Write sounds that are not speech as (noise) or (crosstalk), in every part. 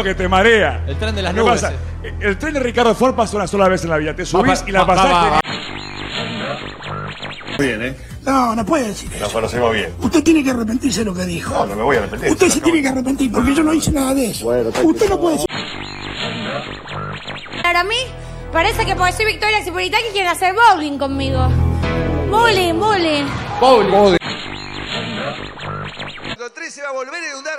que te marea. El tren de las ¿Qué nubes. pasa? eh. El tren de Ricardo Ford pasa una sola vez en la vida. Te subís Va, y la va, pasás. va, va. Bien, ¿eh? No, no puede decir eso. Nos conocemos bien. Usted tiene que arrepentirse de lo que dijo. No, no me voy a arrepentir. Usted se tiene que arrepentir porque yo no hice nada de eso. Usted no puede decir. Para mí, parece que porque soy Victoria Cipolitaki quieren hacer bowling conmigo. Bowling, bowling. Con 3 se va a volver a inundar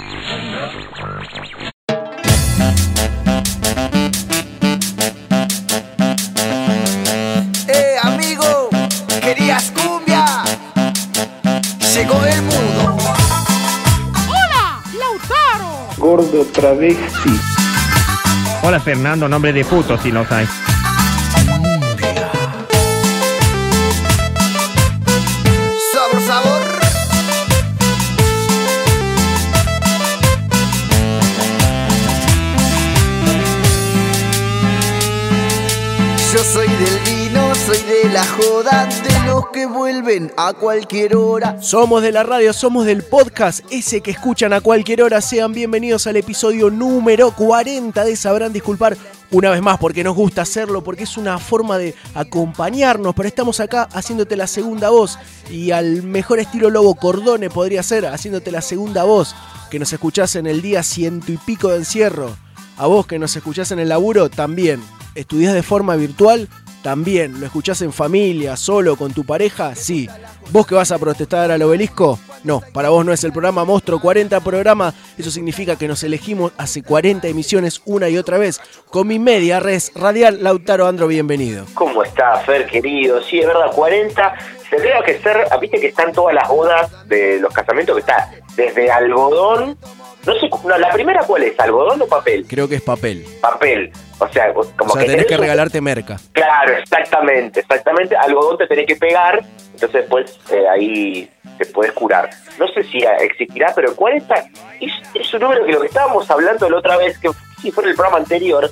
Hola Fernando, nombre de puto si no sabes. La joda, de los que vuelven a cualquier hora. Somos de la radio, somos del podcast, ese que escuchan a cualquier hora. Sean bienvenidos al episodio número 40 de Sabrán Disculpar. Una vez más, porque nos gusta hacerlo, porque es una forma de acompañarnos, pero estamos acá haciéndote la segunda voz. Y al mejor estilo Lobo Cordone podría ser, haciéndote la segunda voz, que nos escuchás en el día ciento y pico de encierro. A vos que nos escuchás en el laburo, también. ¿Estudiás de forma virtual? También. ¿Lo escuchás en familia, solo, con tu pareja? Sí. ¿Vos que vas a protestar al obelisco? No, para vos no es el programa Monstruo 40 programa. Eso significa que nos elegimos hace 40 emisiones una y otra vez. Con mi media res radial, Lautaro Andro, bienvenido. ¿Cómo está, Fer, querido? Sí, es verdad, 40. Tendría que ser, viste que están todas las bodas de los casamientos, que está desde algodón. No sé, no, la primera cuál es, algodón o papel? Creo que es papel. Papel. O sea, como O sea, que tenés que un- regalarte merca. Claro, exactamente, exactamente. Algodón te tenés que pegar, entonces después eh, ahí te puedes curar. No sé si existirá, pero 40 es, es un número que lo que estábamos hablando la otra vez, que sí fue en el programa anterior,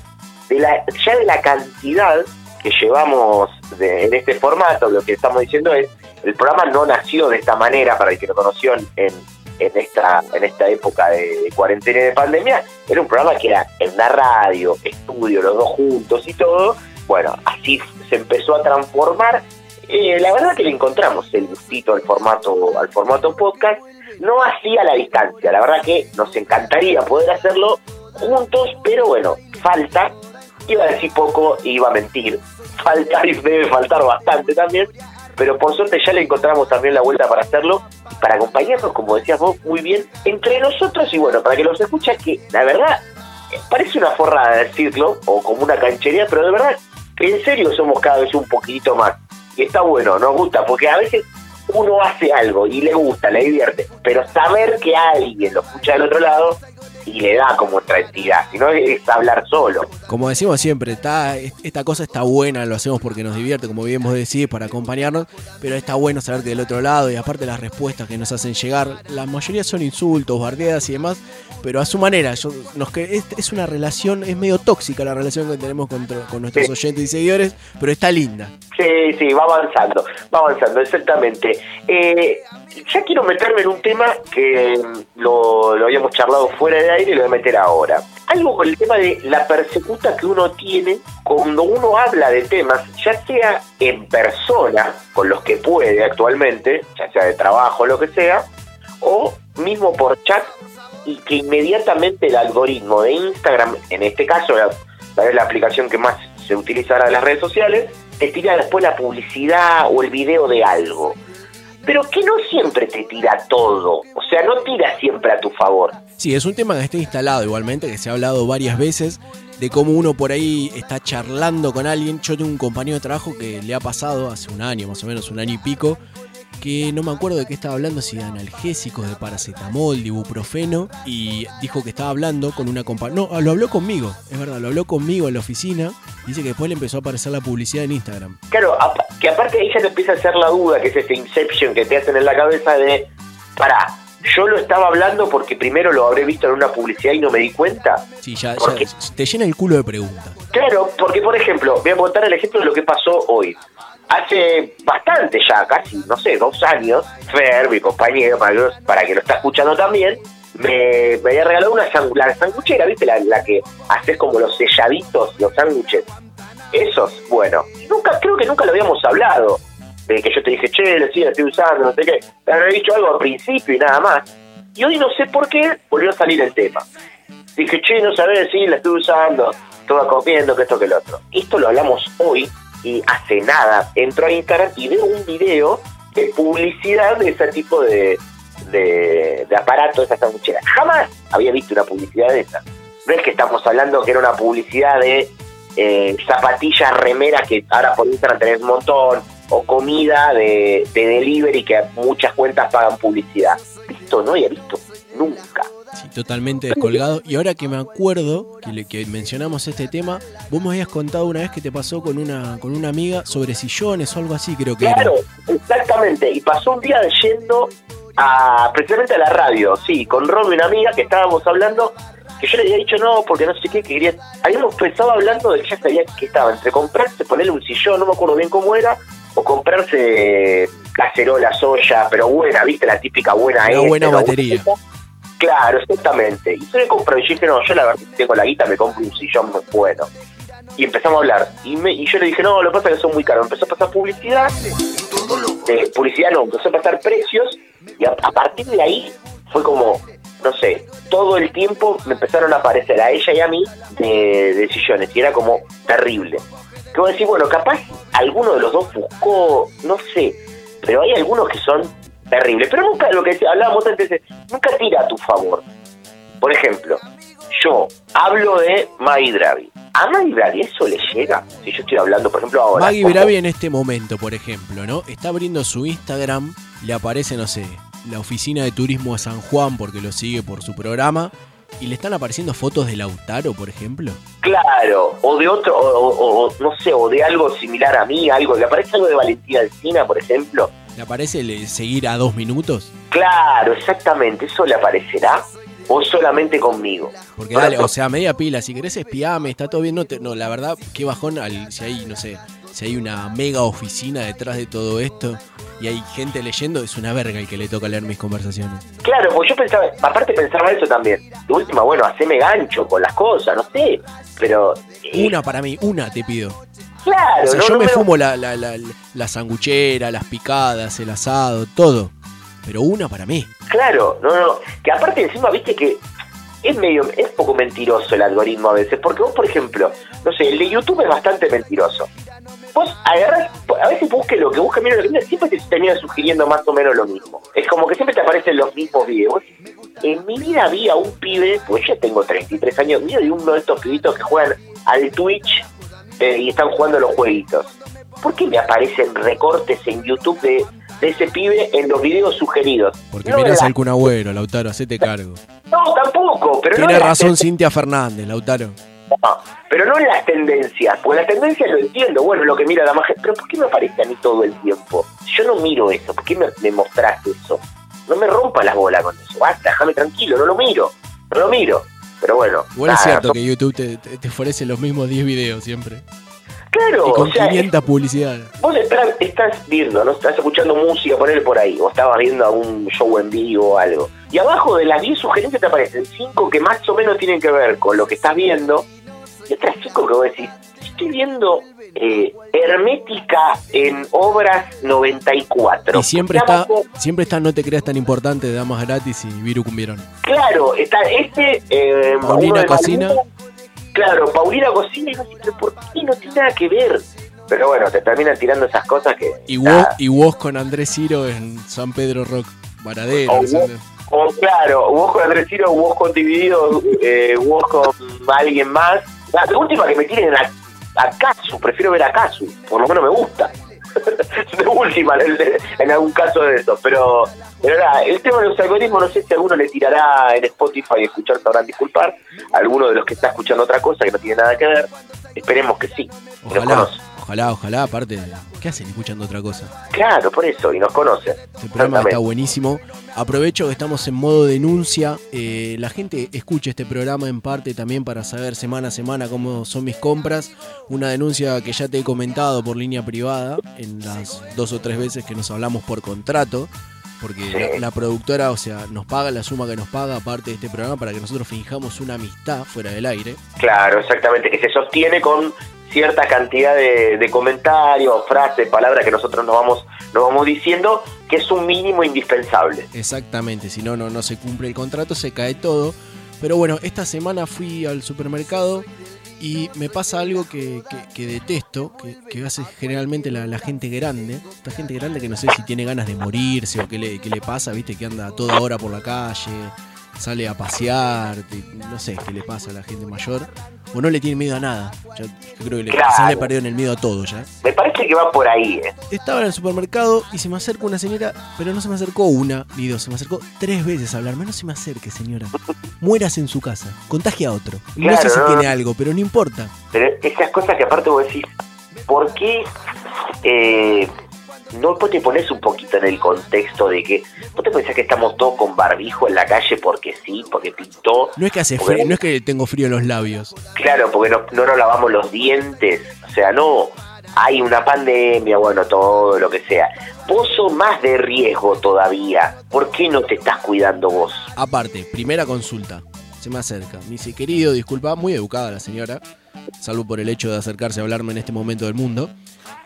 de la, ya de la cantidad que llevamos de- en este formato, lo que estamos diciendo es, el programa no nació de esta manera, para el que lo conoció en, en esta en esta época de, cuarentena y de pandemia, era un programa que era en la radio, estudio, los dos juntos y todo. Bueno, así se empezó a transformar. Eh, la verdad que le encontramos el gustito al formato, al formato podcast, no así a la distancia. La verdad que nos encantaría poder hacerlo juntos, pero bueno, falta. Iba a decir poco iba a mentir. Falta y (laughs) debe faltar bastante también. Pero por suerte ya le encontramos también la vuelta para hacerlo, para acompañarnos, como decías vos, muy bien, entre nosotros y bueno, para que los escuchas que, la verdad, parece una forrada decirlo, o como una canchería, pero de verdad, que en serio somos cada vez un poquitito más. Y está bueno, nos gusta, porque a veces uno hace algo y le gusta, le divierte, pero saber que alguien lo escucha del otro lado y le da como otra entidad, si no es hablar solo. Como decimos siempre, está, esta cosa está buena, lo hacemos porque nos divierte, como bien vos decís, para acompañarnos, pero está bueno saber que del otro lado y aparte las respuestas que nos hacen llegar, la mayoría son insultos, bardeadas y demás, pero a su manera, yo, nos, es, es una relación, es medio tóxica la relación que tenemos con, con nuestros Sí. oyentes y seguidores, pero está linda. Sí, sí, va avanzando, va avanzando, exactamente. Eh, ya quiero meterme en un tema que mm, lo, lo habíamos charlado fuera de aire y lo voy a meter ahora. Algo con el tema de la persecuta que uno tiene cuando uno habla de temas, ya sea en persona, con los que puede actualmente, ya sea de trabajo lo que sea, o mismo por chat, y que inmediatamente el algoritmo de Instagram, en este caso, tal la aplicación que más se utiliza ahora en las redes sociales, te tira después la publicidad o el video de algo. Pero que no siempre te tira todo, o sea, no tira siempre a tu favor. Sí, es un tema que está instalado igualmente, que se ha hablado varias veces de cómo uno por ahí está charlando con alguien. Yo tengo un compañero de trabajo que le ha pasado hace un año, más o menos un año y pico, que no me acuerdo de qué estaba hablando, si de analgésicos, de paracetamol, de ibuprofeno, y dijo que estaba hablando con una compañera. No, lo habló conmigo, es verdad, lo habló conmigo en la oficina. Dice que después le empezó a aparecer la publicidad en Instagram. Claro, que aparte ahí ya te empieza a hacer la duda, que es ese inception que te hacen en la cabeza de, pará, yo lo estaba hablando porque primero lo habré visto en una publicidad y no me di cuenta. Sí, ya, ¿Por ya te llena el culo de preguntas. Claro, porque por ejemplo, voy a contar el ejemplo de lo que pasó hoy. Hace bastante ya, casi, no sé, dos años, Fer, mi compañero, para que, lo- para que lo está escuchando también, me, me había regalado una la sanguchera, ¿viste? La, la que haces como los selladitos, los sándwiches. Esos, bueno, nunca, creo que nunca lo habíamos hablado. De que yo te dije, che, sí, la estoy usando, no sé qué. Te había dicho algo al principio y nada más. Y hoy no sé por qué volvió a salir el tema. Dije, che, no sabés, sí, la estoy usando, estaba comiendo, que esto, que lo otro. Esto lo hablamos hoy y hace nada entro a Instagram y veo un video de publicidad de ese tipo de, de, de aparato, de esa sanguchera. Jamás había visto una publicidad de esa. No es que estamos hablando que era una publicidad de eh, zapatillas, remeras, que ahora por Instagram tenés un montón, o comida de, de delivery que muchas cuentas pagan publicidad. Esto no había visto nunca. Sí, totalmente descolgado. Y ahora que me acuerdo que, le- que mencionamos este tema, vos me habías contado una vez que te pasó con una, con una amiga sobre sillones o algo así, creo que Claro, era. exactamente. Y pasó un día yendo a precisamente a la radio, sí, con Romy, una amiga que estábamos hablando, que yo le había dicho no, porque no sé qué, que quería. Habíamos empezado hablando de que ella sabía que estaba entre comprarse, ponerle un sillón, no me acuerdo bien cómo era, o comprarse cacerola, soya, pero buena, viste, la típica buena Una este, buena batería. Claro, exactamente. Y yo le compré, y yo dije, no, yo la verdad tengo la guita, me compro un sillón muy bueno. Y empezamos a hablar. Y, me- y yo le dije, no, lo que pasa es que son muy caros. Empezó a pasar publicidad. De, publicidad no, empezó a pasar precios. Y a, a partir de ahí fue como, no sé, todo el tiempo me empezaron a aparecer a ella y a mí de, de sillones. Y era como terrible. Que vos decís, bueno, capaz alguno de los dos buscó, no sé, pero hay algunos que son terribles. Pero nunca, lo que hablábamos antes, es, nunca tira a tu favor. Por ejemplo, yo hablo de Maggie Dravi. ¿A Maggie Dravi eso le llega? Si yo estoy hablando, por ejemplo, ahora. Maggie Bravi en este momento, por ejemplo, ¿no? Está abriendo su Instagram, le aparece, no sé, la oficina de turismo de San Juan porque lo sigue por su programa. Y le están apareciendo fotos de Lautaro, por ejemplo. Claro, o de otro, o, o- o, no sé, o de algo similar a mí, algo. ¿Le aparece algo de Valentina Alcina, por ejemplo? ¿Le aparece le- seguir a dos minutos? Claro, exactamente. ¿Eso le aparecerá? ¿O solamente conmigo? Porque dale, o sea, media pila, si querés espiame, está todo bien, no, te- no la verdad, qué bajón al, si hay, no sé, si hay una mega oficina detrás de todo esto y hay gente leyendo, es una verga el que le toca leer mis conversaciones. Claro, pues yo pensaba, aparte pensaba eso también. De última, bueno, haceme gancho con las cosas, no sé. Pero, eh, Una para mí, una te pido. claro, O sea, no- yo no me fumo la, la, la, la sanguchera, las picadas, el asado, todo. Pero una para mí. Claro, no, no. Que aparte encima, viste que es medio, es poco mentiroso el algoritmo a veces. Porque vos, por ejemplo, no sé, el de YouTube es bastante mentiroso. Vos agarrás, a veces busque lo que busque, mira lo que mira, siempre te termina sugiriendo más o menos lo mismo. Es como que siempre te aparecen los mismos videos. En mi vida había un pibe, pues yo tengo 33 años, mío de uno de estos pibitos que juegan al Twitch eh, y están jugando los jueguitos. ¿Por qué me aparecen recortes en YouTube de, de ese pibe en los videos sugeridos? Porque No mirás en la- Agüero, Lautaro, hacete cargo. No, tampoco, pero Tiene razón Cintia Fernández, Lautaro. No, pero no en las tendencias, porque las tendencias lo entiendo, bueno, lo que mira la magia, pero ¿por qué me aparece a mí todo el tiempo? Yo no miro eso, ¿por qué me, me mostraste eso? No me rompa las bolas con eso, basta, déjame tranquilo, no lo miro, no lo miro. Pero bueno, Igual es nada, cierto son- que YouTube te, te, te ofrece los mismos 10 videos siempre. claro, Y con o sea, 500 publicidades. Vos estás, estás viendo, ¿no? Estás escuchando música, ponerle por ahí, o estabas viendo algún show en vivo o algo. Y abajo de las 10 sugerencias te aparecen 5 que más o menos tienen que ver con lo que estás viendo, y otras 5 que vos decís, estoy viendo eh, Hermética en Obras 94. Y siempre Y está, siempre está No te creas tan importante de Damas Gratis y Viru Cumbieron. Claro, está este... Eh, Paulina Cocina. Claro, Paulina Cocina, y pero ¿por qué no tiene nada que ver? Pero bueno, te terminan tirando esas cosas que... Y vos, y vos con Andrés Ciro en San Pedro Rock. Varadero. O vos, o claro, vos con Andrés Ciro, vos con Dividido, eh, vos con alguien más. La última que me tiren a, a Kazu, prefiero ver a Kazu, por lo menos me gusta. (laughs) de última en, en algún caso de eso. Pero, pero nada, el tema de los algoritmos, no sé si alguno le tirará en Spotify y escuchar, sabrán disculpar. Alguno de los que está escuchando otra cosa que no tiene nada que ver. Esperemos que sí. y nos Ojalá, ojalá, aparte, ¿qué hacen escuchando otra cosa? Claro, por eso, y nos conoce. El programa está buenísimo. Aprovecho que estamos en modo denuncia. Eh, la gente escucha este programa en parte también para saber semana a semana cómo son mis compras. Una denuncia que ya te he comentado por línea privada en las dos o tres veces que nos hablamos por contrato. Porque la, la productora, o sea, nos paga la suma que nos paga aparte de este programa para que nosotros fijamos una amistad fuera del aire. Claro, exactamente, que se sostiene con cierta cantidad de, comentarios, frases, palabras que nosotros nos vamos, nos vamos diciendo, que es un mínimo indispensable. Exactamente, si no, no, no se cumple el contrato, se cae todo. Pero bueno, esta semana fui al supermercado y me pasa algo que, detesto, que, hace generalmente la, la gente grande. Esta gente grande que no sé si tiene ganas de morirse o qué le, qué le pasa, viste, que anda toda hora por la calle, sale a pasear, te- no sé qué le pasa a la gente mayor. O no le tiene miedo a nada. Ya- yo creo que le, Claro. quizás le perdieron el miedo a todo ya. Me parece que va por ahí, ¿eh? Estaba en el supermercado y se me acerca una señora, pero no se me acercó una ni dos, se me acercó tres veces a hablarme. No se me acerque, señora. Mueras en su casa, contagia a otro. No sé si no, tiene no. algo, pero no importa. Pero esas cosas que aparte vos decís, ¿por qué eh, no vos te pones un poquito en el contexto de que vos te pensás que estamos todos con barbijo en la calle porque sí, porque pintó? No es que hace Porque- frío, no es que tengo frío en los labios. Claro, porque no, no nos lavamos los dientes. O sea, no. Hay una pandemia, bueno, todo lo que sea. Vos sos más de riesgo todavía. ¿Por qué no te estás cuidando vos? Aparte, primera consulta. Se me acerca. Me dice, querido, disculpa, muy educada la señora, salvo por el hecho de acercarse a hablarme en este momento del mundo.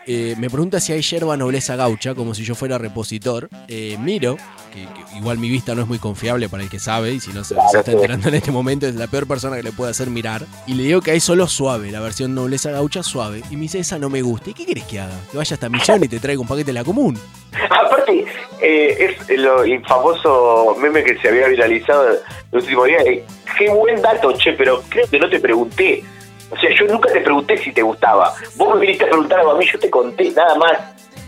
Eh, me pregunta si hay yerba nobleza gaucha, como si yo fuera repositor. Eh, miro, que, igual mi vista no es muy confiable para el que sabe, y si no se, está enterando en este momento, es la peor persona que le puede hacer mirar. Y le digo que hay solo suave, la versión nobleza gaucha suave. Y me dice, esa no me gusta. ¿Y qué quieres que haga? Que vaya hasta Millón y te traiga un paquete de la común. (laughs) Aparte, eh, es lo, el meme que se había viralizado el último día. eh, qué buen dato, che, pero creo que no te pregunté. O sea, yo nunca te pregunté si te gustaba. Vos me viniste a preguntar algo a mí, yo te conté nada más.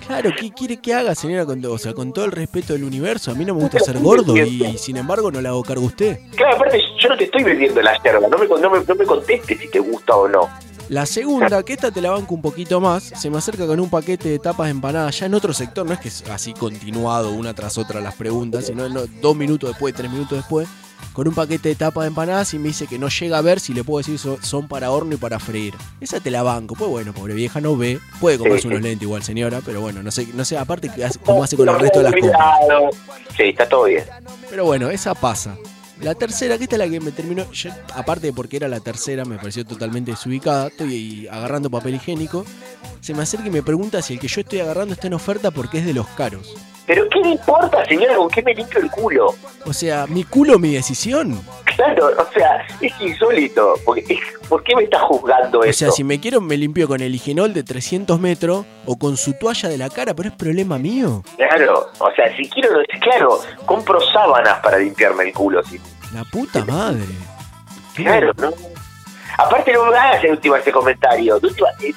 Claro, ¿qué quiere que haga, señora? Con, o sea, con todo el respeto del universo, a mí no me gusta ser gordo y, sin embargo no le hago cargo a usted. Claro, aparte, yo no te estoy vendiendo la yerba. No me, no me, no me contestes si te gusta o no. La segunda, que esta te la banco un poquito más, se me acerca con un paquete de tapas de empanadas ya en otro sector, no es que es así continuado una tras otra las preguntas, sino no, dos minutos después, tres minutos después, con un paquete de tapas de empanadas y me dice que no llega a ver si le puedo decir so- son para horno y para freír. Esa te la banco, pues bueno, pobre vieja no ve, puede comerse Sí, unos sí. lentes igual señora, pero bueno, no sé, no sé, aparte cómo hace con el resto de las. Cuidado. Sí, está todo bien. Pero bueno, esa pasa. La tercera, que esta es la que me terminó. yo, aparte de porque era la tercera, me pareció totalmente desubicada. Estoy agarrando papel higiénico. Se me acerca y me pregunta si el que yo estoy agarrando está en oferta porque es de los caros. Pero ¿qué le importa, señora, con qué me limpio el culo? O sea, mi culo, mi decisión. Claro, o sea, es insólito. Porque, es- ¿Por qué me está juzgando O eso? sea, si me quiero, me limpio con el higienol de 300 metros o con su toalla de la cara, pero es problema mío. Claro, o sea, si quiero, claro, compro sábanas para limpiarme el culo. Si, La puta madre. claro, ¿no? Aparte no me hagas en última ese comentario.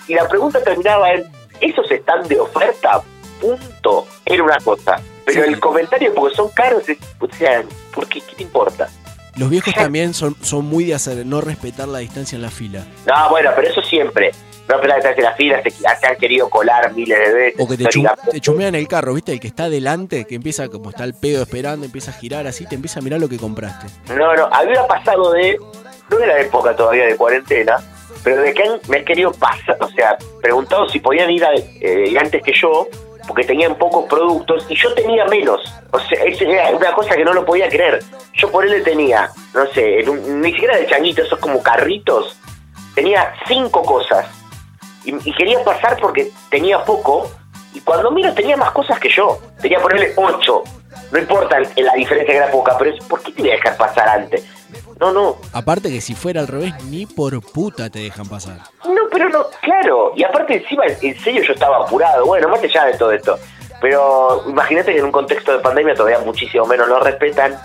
Si la pregunta terminaba en, ¿esos están de oferta? Punto. Era una cosa. Pero Sí. el comentario, porque son caros, es- o sea, ¿por qué? ¿Qué te importa? Los viejos también son, son muy de hacer, no respetar la distancia en la fila. No, bueno, pero eso siempre. No, pero detrás de las filas se, se han querido colar miles de veces. O que te, chum- te chumean el carro, ¿viste? El que está adelante, que empieza como está el pedo esperando, empieza a girar así, te empieza a mirar lo que compraste. No, no, había pasado de. No era época todavía de cuarentena, pero de que han- me han querido pasar, o sea, preguntado si podían ir, a- eh, ir antes que yo, porque tenían pocos productos y yo tenía menos. O sea, es una cosa que no lo podía creer. Yo por él le tenía, no sé, en un- ni siquiera de changuitos, esos como carritos, tenía cinco cosas. Y, y quería pasar porque tenía poco, y cuando miro tenía más cosas que yo. Tenía ponerle ocho. No importa la diferencia que era poca, pero es ¿por qué te voy a dejar pasar antes? No, no, Aparte que si fuera al revés, ni por puta te dejan pasar. no, pero no, claro. Y aparte encima, en serio yo estaba apurado. Bueno, más allá de todo esto. Pero imagínate que en un contexto de pandemia todavía muchísimo menos lo respetan.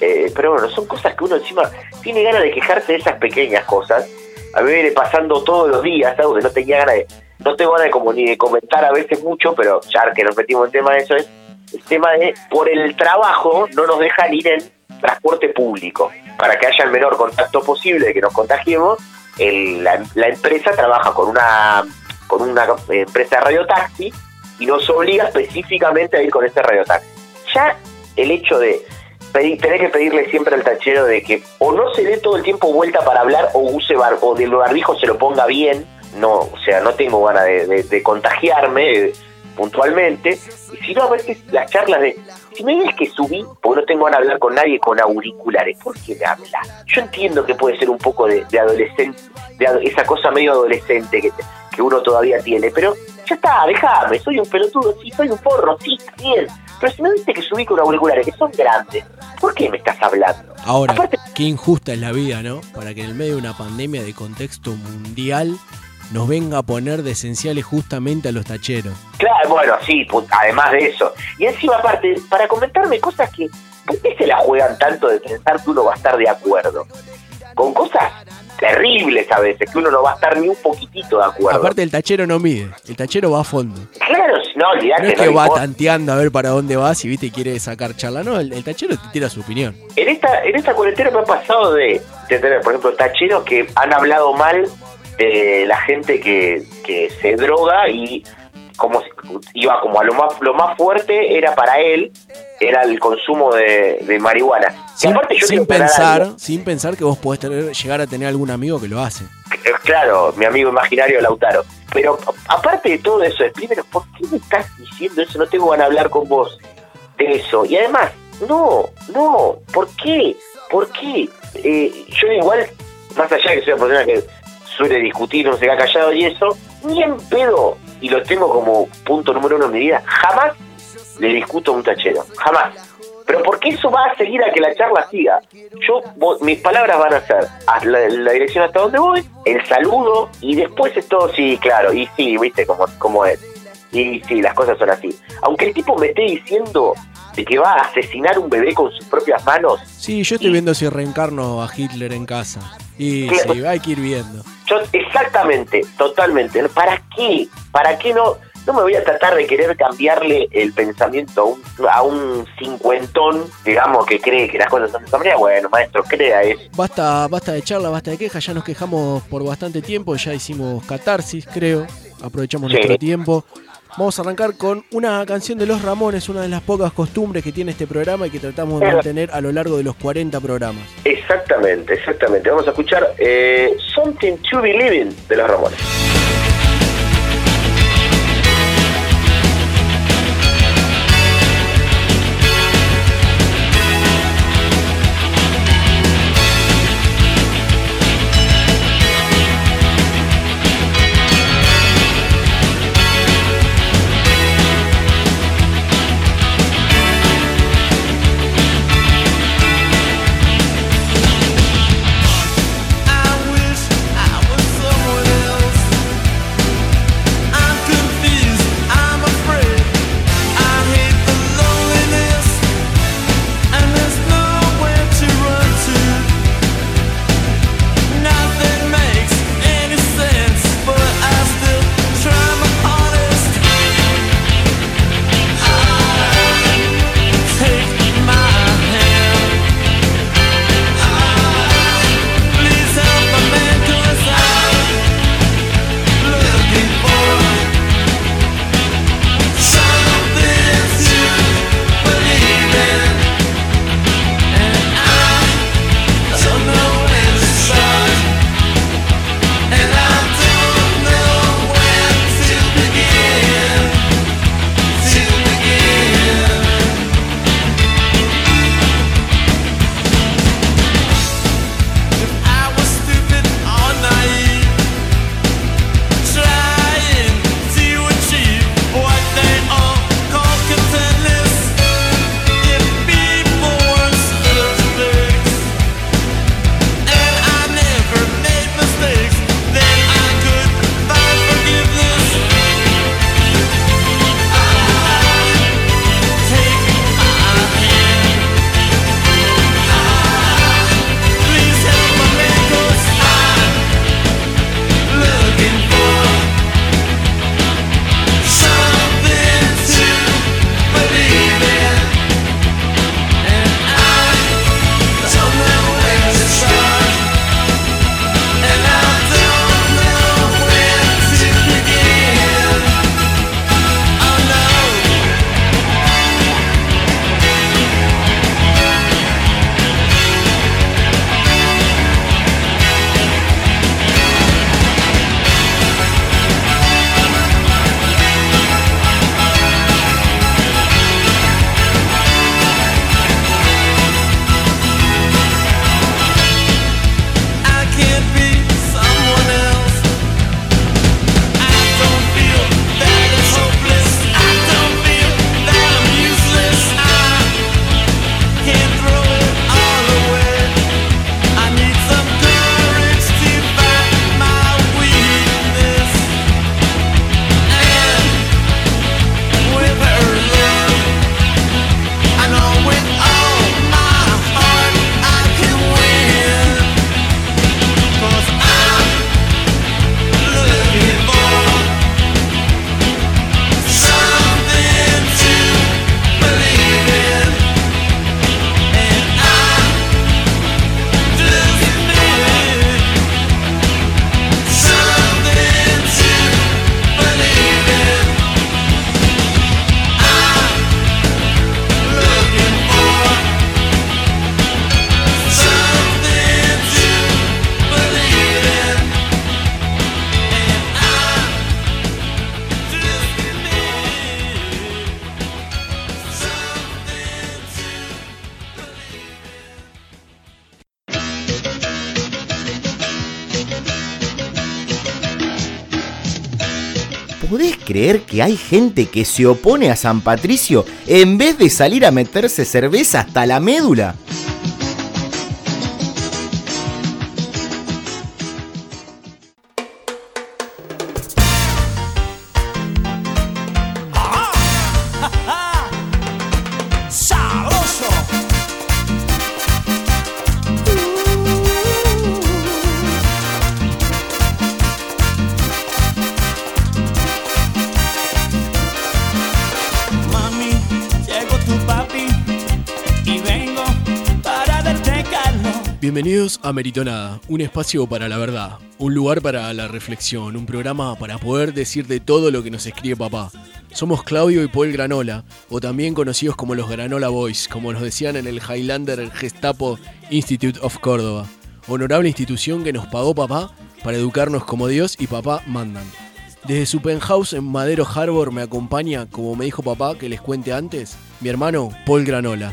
Eh, pero bueno, son cosas que uno encima tiene ganas de quejarse de esas pequeñas cosas. A mí me viene pasando todos los días, algo que no tenía ganas de, no tengo ganas de, como, ni de comentar a veces mucho, pero ya que nos metimos en tema de eso, es el tema de por el trabajo no nos dejan ir en transporte público. Para que haya el menor contacto posible de que nos contagiemos, el- la, la empresa trabaja con una, con una empresa de radiotaxi y nos obliga específicamente a ir con ese radiotaxi. Ya el hecho de pedir, tener que pedirle siempre al tachero de que o no se dé todo el tiempo vuelta para hablar o use bar, o del barbijo se lo ponga bien, no, o sea, no tengo ganas de, de- de contagiarme eh, puntualmente, y si no a veces las charlas de, si me dices que subí, porque no tengo ganas de hablar con nadie con auriculares, ¿por qué me hablas? Yo entiendo que puede ser un poco de, de adolescente, de esa cosa medio adolescente que, que uno todavía tiene, pero ya está, déjame, soy un pelotudo, sí, soy un forro, sí, bien, pero si me dices que subí con auriculares, que son grandes, ¿por qué me estás hablando? Ahora, qué injusta es la vida, ¿no? Para que en el medio de una pandemia de contexto mundial nos venga a poner de esenciales justamente a los tacheros. Claro, bueno, sí, además de eso. Y encima, aparte, para comentarme cosas que. ¿Por qué se la juegan tanto de pensar que uno va a estar de acuerdo? Con cosas terribles a veces, que uno no va a estar ni un poquitito de acuerdo. Aparte el tachero no mide, el tachero va a fondo. claro, no, olvidate, No es no que va tanteando a ver para dónde vas y viste y quiere sacar charla, no, el, el tachero te tira su opinión. En esta, en esta cuarentena me ha pasado de, de tener, por ejemplo, tacheros que han hablado mal de la gente que, que se droga y como iba como a lo más lo más fuerte era para él era el consumo de, de marihuana. Sin, aparte yo sin quiero aclarar pensar, sin pensar que vos podés tener, llegar a tener algún amigo que lo hace. Eh, claro, mi amigo imaginario Lautaro. Pero aparte de todo eso, primero, ¿por qué me estás diciendo eso? No tengo ganas de hablar con vos de eso. Y además, no, no, ¿por qué? ¿Por qué? Eh, yo igual, más allá de que soy una persona que suele discutir, no se queda callado y eso, ni en pedo, y lo tengo como punto número uno en mi vida, jamás le discuto a un tachero, jamás. Pero porque eso va a seguir a que la charla siga. Yo, mis palabras van a ser la dirección hasta donde voy, el saludo y después es todo, sí, claro, y sí, viste cómo, cómo es. Y sí, las cosas son así. Aunque el tipo me esté diciendo de que va a asesinar un bebé con sus propias manos, Sí, yo estoy viendo si reencarno a Hitler en casa. Y Claro. sí, hay que ir viendo. Yo, exactamente, totalmente. ¿Para qué? ¿Para qué no? No me voy a tratar de querer cambiarle el pensamiento a un, a un cincuentón, digamos, que cree que las cosas son de esa manera. Bueno, maestro, crea eso. Basta, basta de charla, basta de quejas, ya nos quejamos por bastante tiempo, ya hicimos catarsis, creo. Aprovechamos Sí. nuestro tiempo. Vamos a arrancar con una canción de Los Ramones, una de las pocas costumbres que tiene este programa y que tratamos de mantener a lo largo de los 40 programas. Exactamente, exactamente. Vamos a escuchar eh, Something to Believe in de los Ramones. Creer que hay gente que se opone a San Patricio en vez de salir a meterse cerveza hasta la médula? Bienvenidos a Meritonada, un espacio para la verdad, un lugar para la reflexión, un programa para poder decir de todo lo que nos escribe papá. Somos Claudio y Paul Granola, o también conocidos como los Granola Boys, como nos decían en el Highlander Gestapo Institute of Córdoba, honorable institución que nos pagó papá para educarnos como Dios y papá mandan. Desde su penthouse en Madero Harbor me acompaña, como me dijo papá que les cuente antes, mi hermano Paul Granola.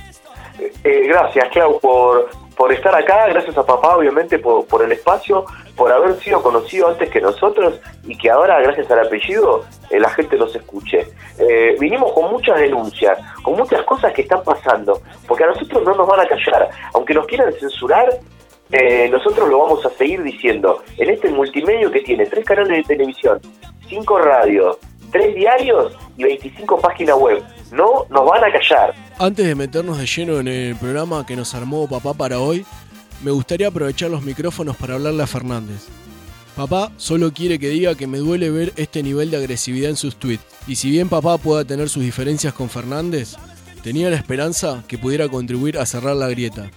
Eh, gracias, Clau, por, por estar acá. Gracias a papá, obviamente, por, el espacio, por haber sido conocido antes que nosotros y que ahora, gracias al apellido, eh, la gente nos escuche. Eh, vinimos con muchas denuncias, con muchas cosas que están pasando, porque a nosotros no nos van a callar. Aunque nos quieran censurar, eh, nosotros lo vamos a seguir diciendo. En este multimedio que tiene tres canales de televisión, cinco radios, tres diarios y 25 páginas web, no nos van a callar. Antes de meternos de lleno en el programa que nos armó papá para hoy, me gustaría aprovechar los micrófonos para hablarle a Fernández. Papá solo quiere que diga que me duele ver este nivel de agresividad en sus tweets. Y si bien papá pueda tener sus diferencias con Fernández, tenía la esperanza que pudiera contribuir a cerrar la grieta.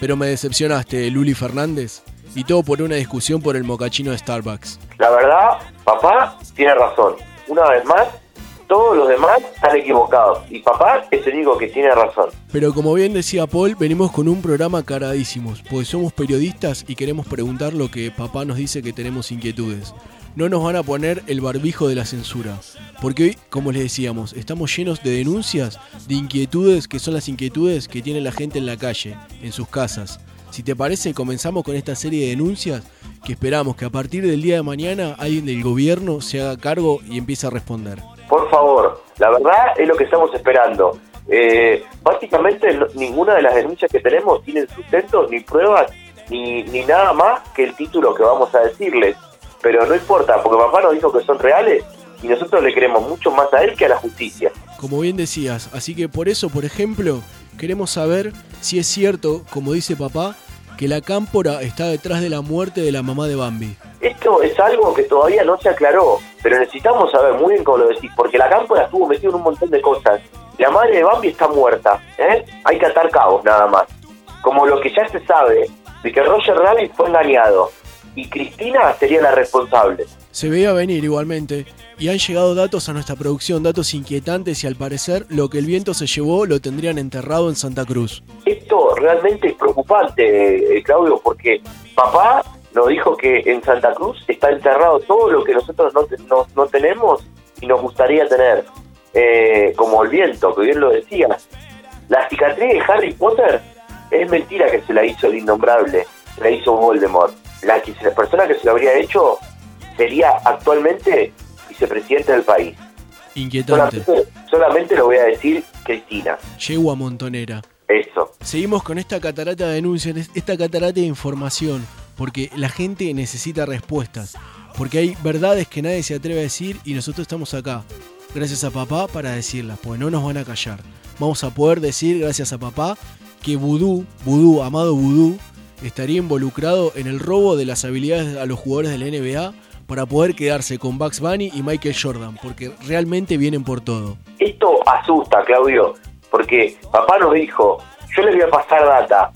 Pero me decepcionaste, Luli Fernández, y todo por una discusión por el mocachino de Starbucks. La verdad, papá tiene razón. Una vez más, todos los demás están equivocados. Y papá es el único que tiene razón. Pero como bien decía Paul, venimos con un programa caradísimos, porque somos periodistas y queremos preguntar lo que papá nos dice que tenemos inquietudes. No nos van a poner el barbijo de la censura, porque hoy, como les decíamos, estamos llenos de denuncias, de inquietudes que son las inquietudes que tiene la gente en la calle, en sus casas. Si te parece, comenzamos con esta serie de denuncias que esperamos que a partir del día de mañana alguien del gobierno se haga cargo y empiece a responder. Por favor, la verdad es lo que estamos esperando. Eh, básicamente ninguna de las denuncias que tenemos tienen sustento, ni pruebas, ni, ni nada más que el título que vamos a decirles. Pero no importa, porque papá nos dijo que son reales y nosotros le queremos mucho más a él que a la justicia. Como bien decías, así que por eso, por ejemplo, queremos saber si es cierto, como dice papá, que la cámpora está detrás de la muerte de la mamá de Bambi. Esto es algo que todavía no se aclaró, pero necesitamos saber muy bien cómo lo decís, porque la cámpora estuvo metida en un montón de cosas. La madre de Bambi está muerta, ¿eh? Hay que atar cabos nada más. Como lo que ya se sabe, de que Roger Rabbit fue engañado y Cristina sería la responsable. Se veía venir igualmente, y han llegado datos a nuestra producción, datos inquietantes y al parecer lo que el viento se llevó lo tendrían enterrado en Santa Cruz. Esto realmente es preocupante, eh, Claudio, porque papá nos dijo que en Santa Cruz está enterrado todo lo que nosotros no, no, no tenemos y nos gustaría tener, Eh, como el viento, que bien lo decía. La cicatriz de Harry Potter es mentira que se la hizo el innombrable, se la hizo Voldemort. La, la persona que se lo habría hecho sería actualmente vicepresidente del país. Inquietante. Solamente, solamente lo voy a decir Cristina. Yegua montonera. Eso. Seguimos con esta catarata de denuncias, esta catarata de información, porque la gente necesita respuestas, porque hay verdades que nadie se atreve a decir y nosotros estamos acá, gracias a papá, para decirlas, porque no nos van a callar. Vamos a poder decir, gracias a papá, que Vudú, Vudú, amado Vudú, estaría involucrado en el robo de las habilidades a los jugadores de la NBA para poder quedarse con Bugs Bunny y Michael Jordan, porque realmente vienen por todo. Esto asusta, Claudio, porque papá nos dijo, yo les voy a pasar data.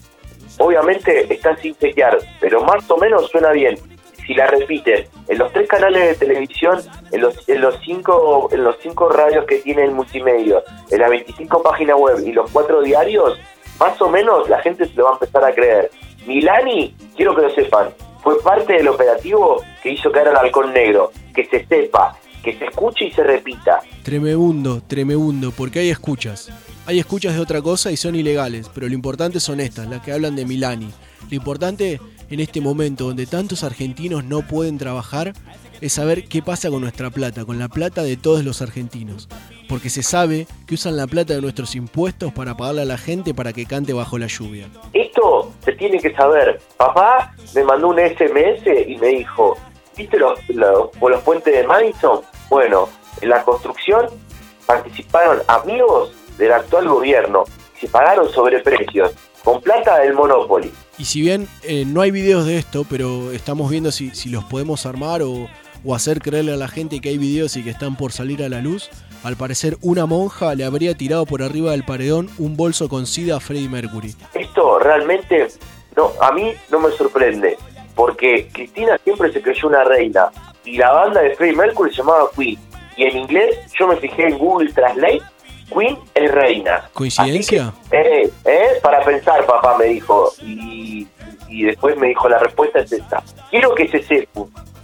Obviamente está sin chequear, pero más o menos suena bien. Si la repiten en los tres canales de televisión, en los, en los cinco en los cinco radios que tiene el multimedia, en las 25 páginas web y los cuatro diarios, más o menos la gente se lo va a empezar a creer. Milani, quiero que lo sepan, fue parte del operativo que hizo caer al halcón negro. Que se sepa, que se escuche y se repita. Tremebundo, tremebundo, porque hay escuchas. Hay escuchas de otra cosa y son ilegales, pero lo importante son estas, las que hablan de Milani. Lo importante en este momento donde tantos argentinos no pueden trabajar es saber qué pasa con nuestra plata, con la plata de todos los argentinos. Porque se sabe que usan la plata de nuestros impuestos para pagarle a la gente para que cante bajo la lluvia. Esto se tiene que saber. Papá me mandó un SMS y me dijo, ¿viste los, los, los puentes de Madison? Bueno, en la construcción participaron amigos del actual gobierno se pagaron sobreprecios con plata del Monopoly. Y si bien eh, no hay videos de esto, pero estamos viendo si, si los podemos armar o, o hacer creerle a la gente que hay videos y que están por salir a la luz, al parecer una monja le habría tirado por arriba del paredón un bolso con sida a Freddie Mercury. Esto realmente no, a mí no me sorprende, porque Cristina siempre se creyó una reina y la banda de Freddie Mercury se llamaba Queen. Y en inglés, yo me fijé en Google Translate, Queen es reina. ¿Coincidencia? Que, eh, eh, para pensar, papá me dijo. Y, y después me dijo, la respuesta es esta. Quiero que se sepa,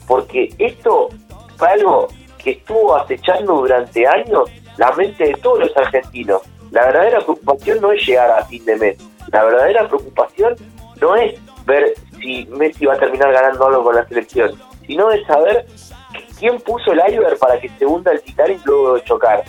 porque esto fue algo que estuvo acechando durante años la mente de todos los argentinos. La verdadera preocupación no es llegar a fin de mes. La verdadera preocupación no es ver si Messi va a terminar ganando algo con la selección, sino es saber quién puso el iceberg para que se hunda el Titanic luego de chocar.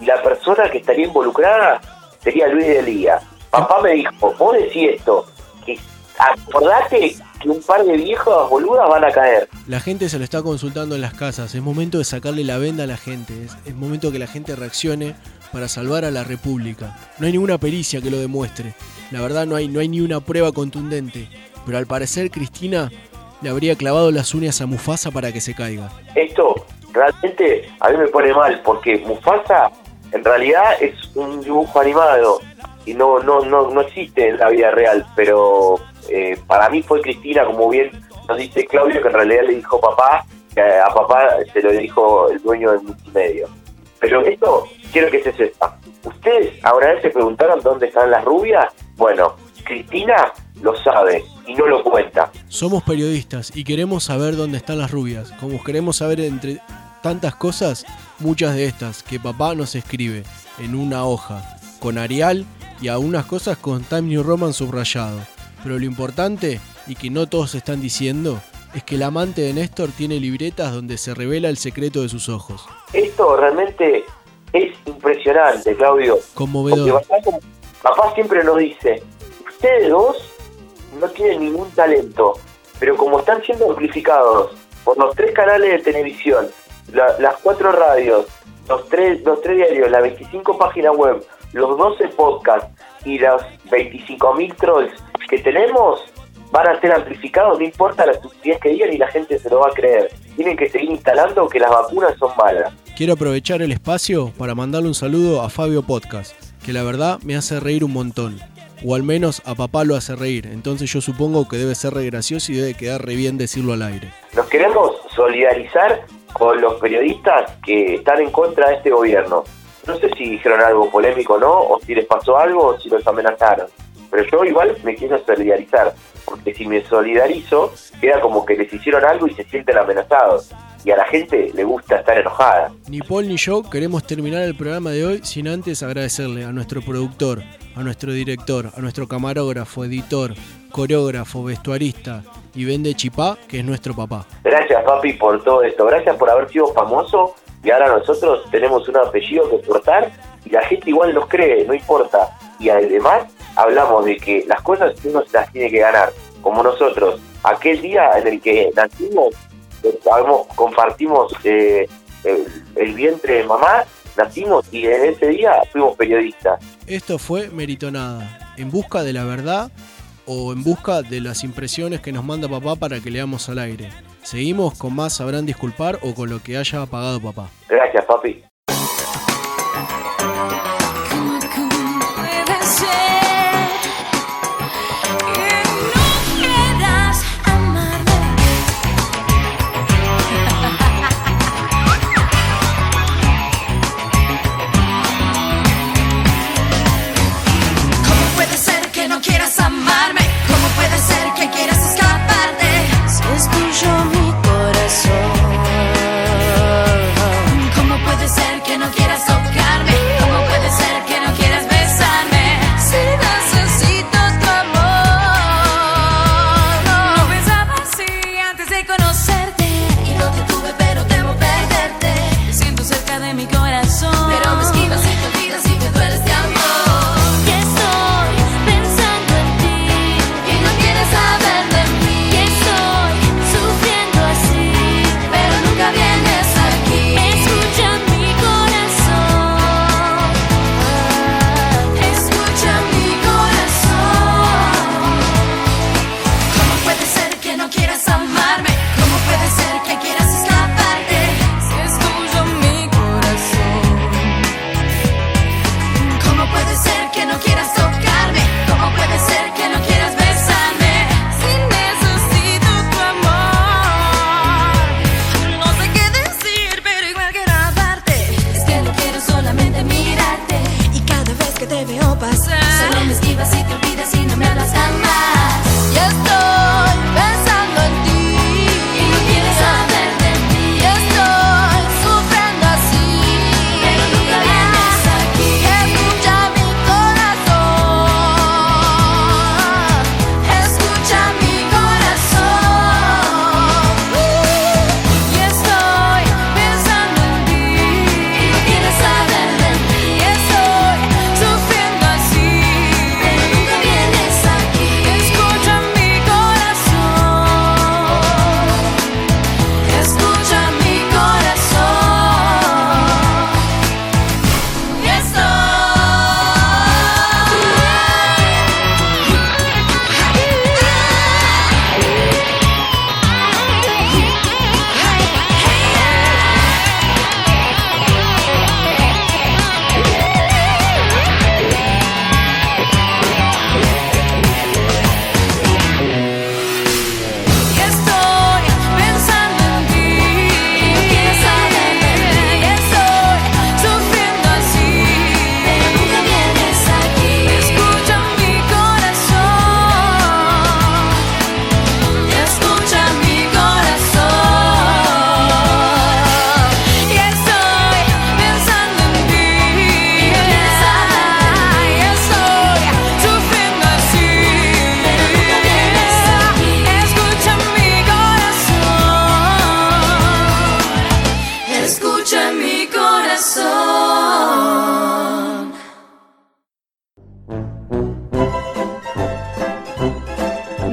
Y la persona que estaría involucrada sería Luis de Lía. Papá me dijo, vos decís esto, que acordate que un par de viejas boludas van a caer. La gente se lo está consultando en las casas, es momento de sacarle la venda a la gente, es, es momento que la gente reaccione para salvar a la República. No hay ninguna pericia que lo demuestre, la verdad no hay, no hay ni una prueba contundente, pero al parecer Cristina le habría clavado las uñas a Mufasa para que se caiga. Esto realmente a mí me pone mal porque Mufasa en realidad es un dibujo animado y no no no no existe en la vida real, pero eh, para mí fue Cristina, como bien nos dice Claudio, que en realidad le dijo papá, que a papá se lo dijo el dueño del multimedio. Pero esto quiero que se sepa. ¿Ustedes ahora se preguntaron dónde están las rubias? Bueno, Cristina lo sabe y no lo cuenta. Somos periodistas y queremos saber dónde están las rubias, como queremos saber entre tantas cosas, muchas de estas que papá nos escribe en una hoja, con Arial y algunas cosas con Time New Roman subrayado. Pero lo importante, y que no todos están diciendo, es que el amante de Néstor tiene libretas donde se revela el secreto de sus ojos. Esto realmente es impresionante, Claudio. Conmovedor. Papá, papá siempre nos dice, ustedes dos no tienen ningún talento, pero como están siendo amplificados por los tres canales de televisión, la, las cuatro radios, los tres, los tres diarios, las 25 páginas web, los 12 podcasts y los 25.000 trolls que tenemos, van a ser amplificados, no importa la estupidez que digan y la gente se lo va a creer. Tienen que seguir instalando que las vacunas son malas. Quiero aprovechar el espacio para mandarle un saludo a Fabio Podcast, que la verdad me hace reír un montón. O al menos a papá lo hace reír, entonces yo supongo que debe ser re gracioso y debe quedar re bien decirlo al aire. Nos queremos solidarizar con los periodistas que están en contra de este gobierno. No sé si dijeron algo polémico o no, o si les pasó algo, o si los amenazaron. Pero yo igual me quiero solidarizar, porque si me solidarizo, queda como que les hicieron algo y se sienten amenazados. Y a la gente le gusta estar enojada. Ni Paul ni yo queremos terminar el programa de hoy sin antes agradecerle a nuestro productor, a nuestro director, a nuestro camarógrafo, editor, coreógrafo, vestuarista y vende chipá, que es nuestro papá. Gracias papi por todo esto, gracias por haber sido famoso y ahora nosotros tenemos un apellido que portar y la gente igual nos cree, no importa. Y además hablamos de que las cosas uno se las tiene que ganar, como nosotros. Aquel día en el que nacimos, eh, compartimos eh, el, el vientre de mamá, nacimos y en ese día fuimos periodistas. Esto fue Meritonada, en busca de la verdad o en busca de las impresiones que nos manda papá para que leamos al aire. Seguimos con más Sabrán Disculpar o con lo que haya pagado papá. Gracias, papi.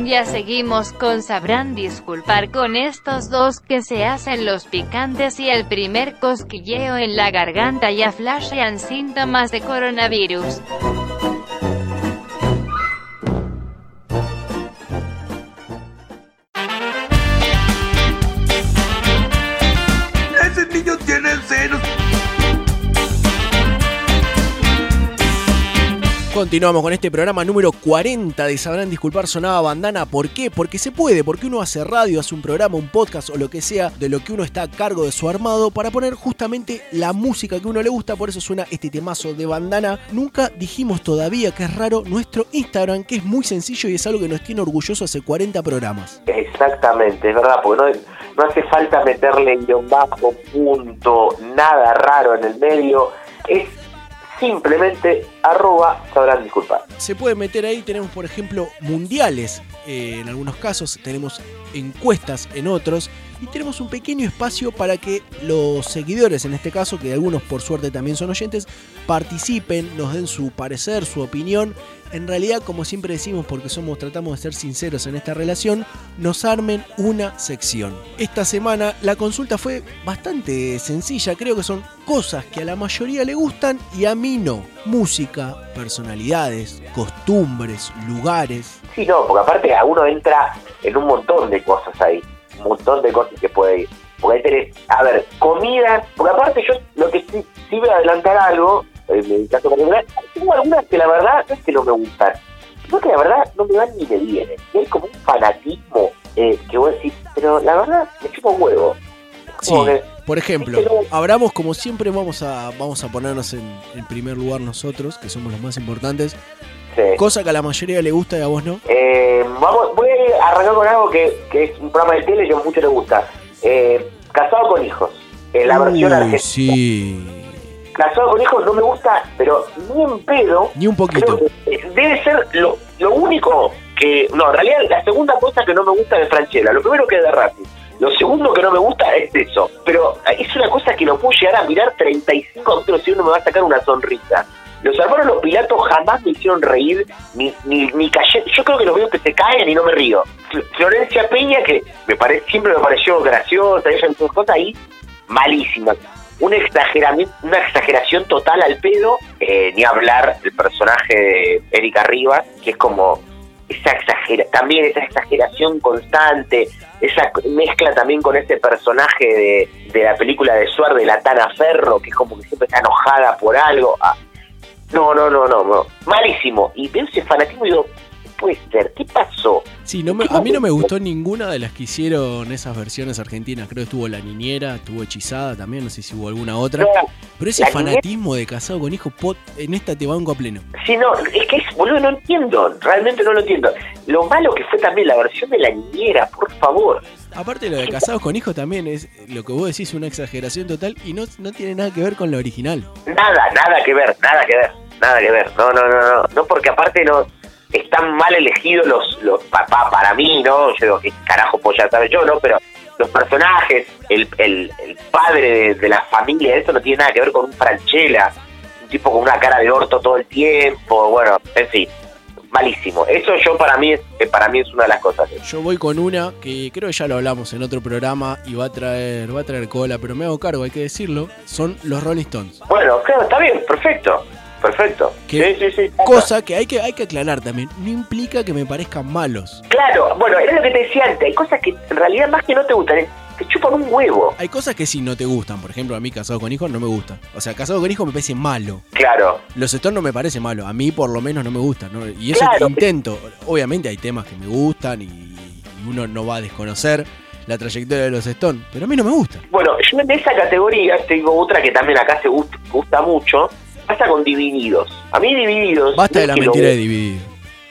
Ya seguimos con Sabrán disculpar con estos dos que se hacen los picantes y el primer cosquilleo en la garganta ya flashean síntomas de coronavirus. Continuamos con este programa número 40 de Sabrán Disculpar Sonaba Bandana. ¿Por qué? Porque se puede, porque uno hace radio, hace un programa, un podcast o lo que sea de lo que uno está a cargo de su armado para poner justamente la música que uno le gusta. Por eso suena este temazo de Bandana. Nunca dijimos todavía que es raro nuestro Instagram, que es muy sencillo y es algo que nos tiene orgulloso hace 40 programas. Exactamente, es verdad, porque no, no hace falta meterle guion bajo, punto, nada raro en el medio. Es simplemente arroba sabrán disculpar. Se puede meter ahí, tenemos por ejemplo mundiales eh, en algunos casos, tenemos encuestas en otros y tenemos un pequeño espacio para que los seguidores, en este caso, que algunos por suerte también son oyentes, participen, nos den su parecer, su opinión. En realidad, como siempre decimos, porque somos, tratamos de ser sinceros en esta relación, nos armen una sección. Esta semana la consulta fue bastante sencilla, creo que son cosas que a la mayoría le gustan y a mí no. Música, personalidades, costumbres, lugares. Sí, no, porque aparte a uno entra en un montón de cosas ahí, un montón de cosas que puede ir. Porque ahí tenés, a ver, comidas, porque aparte yo lo que sí, sí voy a adelantar algo, en mi caso particular, tengo algunas que la verdad no es que no me gustan, sino que la verdad no me van ni me vienen. Y hay como un fanatismo eh, que vos decís, pero la verdad me chupa un huevo. Sí, por ejemplo, abramos como siempre, vamos a, vamos a ponernos en, en primer lugar nosotros, que somos los más importantes. Sí. Cosa que a la mayoría le gusta y a vos no. Eh, vamos, voy a arrancar con algo que, que es un programa de tele que a mucho le gusta. Eh, Casado con hijos. En la versión Uy, argentina. sí. Casado con hijos no me gusta, pero ni en pedo. Ni un poquito. Debe ser lo, lo único que. No, en realidad la segunda cosa que no me gusta de Franchella. Lo primero que es de Racing. Lo segundo que no me gusta es eso. Pero es una cosa que lo puedo llegar a mirar 35 minutos y uno me va a sacar una sonrisa. Los hermanos Los Pilatos jamás me hicieron reír, ni, ni, ni callé. Yo creo que los veo que se caen y no me río. Fl- Florencia Peña, que me pare, siempre me pareció graciosa, ella en cosas ahí, malísima. Un exageramiento, una exageración total al pedo, eh, ni hablar del personaje de Erika Rivas, que es como esa exagera, también esa exageración constante, esa mezcla también con ese personaje de, de la película de Suar de la Tana Ferro, que es como que siempre está enojada por algo. Ah, no, no, no, no, no. malísimo. Y veo ese fanatismo y digo, "No puede ser, ¿qué pasó? Sí, no me- a mí no me gustó ninguna de las que hicieron esas versiones argentinas. Creo que estuvo La Niñera, estuvo Hechizada también, no sé si hubo alguna otra. No, Pero ese Niñera- fanatismo de casado con hijo, pot, en esta te banco a pleno. Sí, no, es que es, boludo, no entiendo, realmente no lo entiendo. Lo malo que fue también la versión de la niñera, por favor. Aparte lo de casados con hijos también es lo que vos decís una exageración total y no, no tiene nada que ver con la original. Nada, nada que ver, nada que ver, nada que ver. No, no, no, no, no porque aparte no están mal elegidos los, los papá para mí, ¿no? Yo digo, ¿qué carajo pues ya sabe yo, no? Pero los personajes, el, el, el padre de, de la familia, eso no tiene nada que ver con un Franchella, un tipo con una cara de orto todo el tiempo, bueno, en fin, malísimo. Eso yo para mí es, eh, para mí es una de las cosas. Yo voy con una que creo que ya lo hablamos en otro programa y va a traer, va a traer cola, pero me hago cargo, hay que decirlo. Son los Rolling Stones. Bueno, claro, está bien, perfecto, perfecto. Que- sí, sí, sí. Cosa que hay que, hay que aclarar también. No implica que me parezcan malos. Claro, bueno, era lo que te decía antes, hay cosas que en realidad más que no te gustan, te chupan un huevo. Hay cosas que sí no te gustan. Por ejemplo, a mí casado con hijos no me gusta. O sea, casado con hijos me parece malo. Claro. Los Stones no me parece malo. A mí por lo menos no me gustan. ¿no? Y eso Claro. intento. Obviamente hay temas que me gustan y, y uno no va a desconocer la trayectoria de los Stones. Pero a mí no me gusta. Bueno, yo en esa categoría tengo otra que también acá se gusta, gusta mucho, pasa con Divididos. A mí Divididos... Basta no de la lo- mentira de dividir.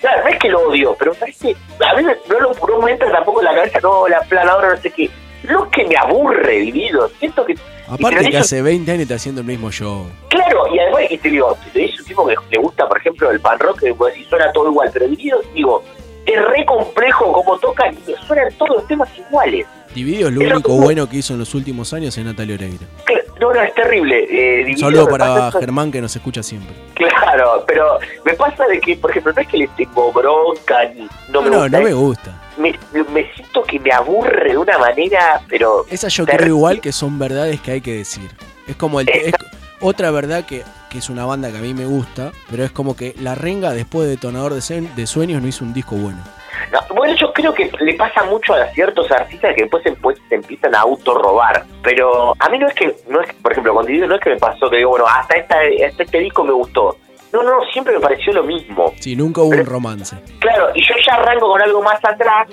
Claro, no es que lo odio, pero parece... A veces no lo no me entra tampoco en la cabeza, no, la planadora, no sé qué. Lo que me aburre Divididos, siento que... Aparte que hace 20 años está haciendo el mismo show. Claro, y además, y te digo, si te dice un tipo que le gusta, por ejemplo, el pan rock, que decís, suena todo igual, pero Divididos, digo, es re complejo como tocan y suenan todos los temas iguales. Dividido es lo único como- bueno que hizo en los últimos años en Natalia Oreiro. Cl- No, no, es terrible. Eh, Dividido para Germán que nos escucha siempre. Claro, pero me pasa de que, por ejemplo, no es que les tengo bronca ni No, no me no, gusta. no me gusta. Me, me siento que me aburre de una manera, pero... Esa yo creo igual que son verdades que hay que decir. Es como el, es otra verdad que, que es una banda que a mí me gusta, pero es como que La Renga después de Detonador de, Sueños no hizo un disco bueno. No, bueno, yo creo que le pasa mucho a ciertos artistas que después se, pues, se empiezan a autorrobar. Pero a mí no es que, no es que, por ejemplo, con Dividido no es que me pasó que digo, bueno, hasta, esta, hasta este disco me gustó. No, no, siempre me pareció lo mismo. Sí, nunca hubo un romance. Claro, y yo ya arranco con algo más atrás,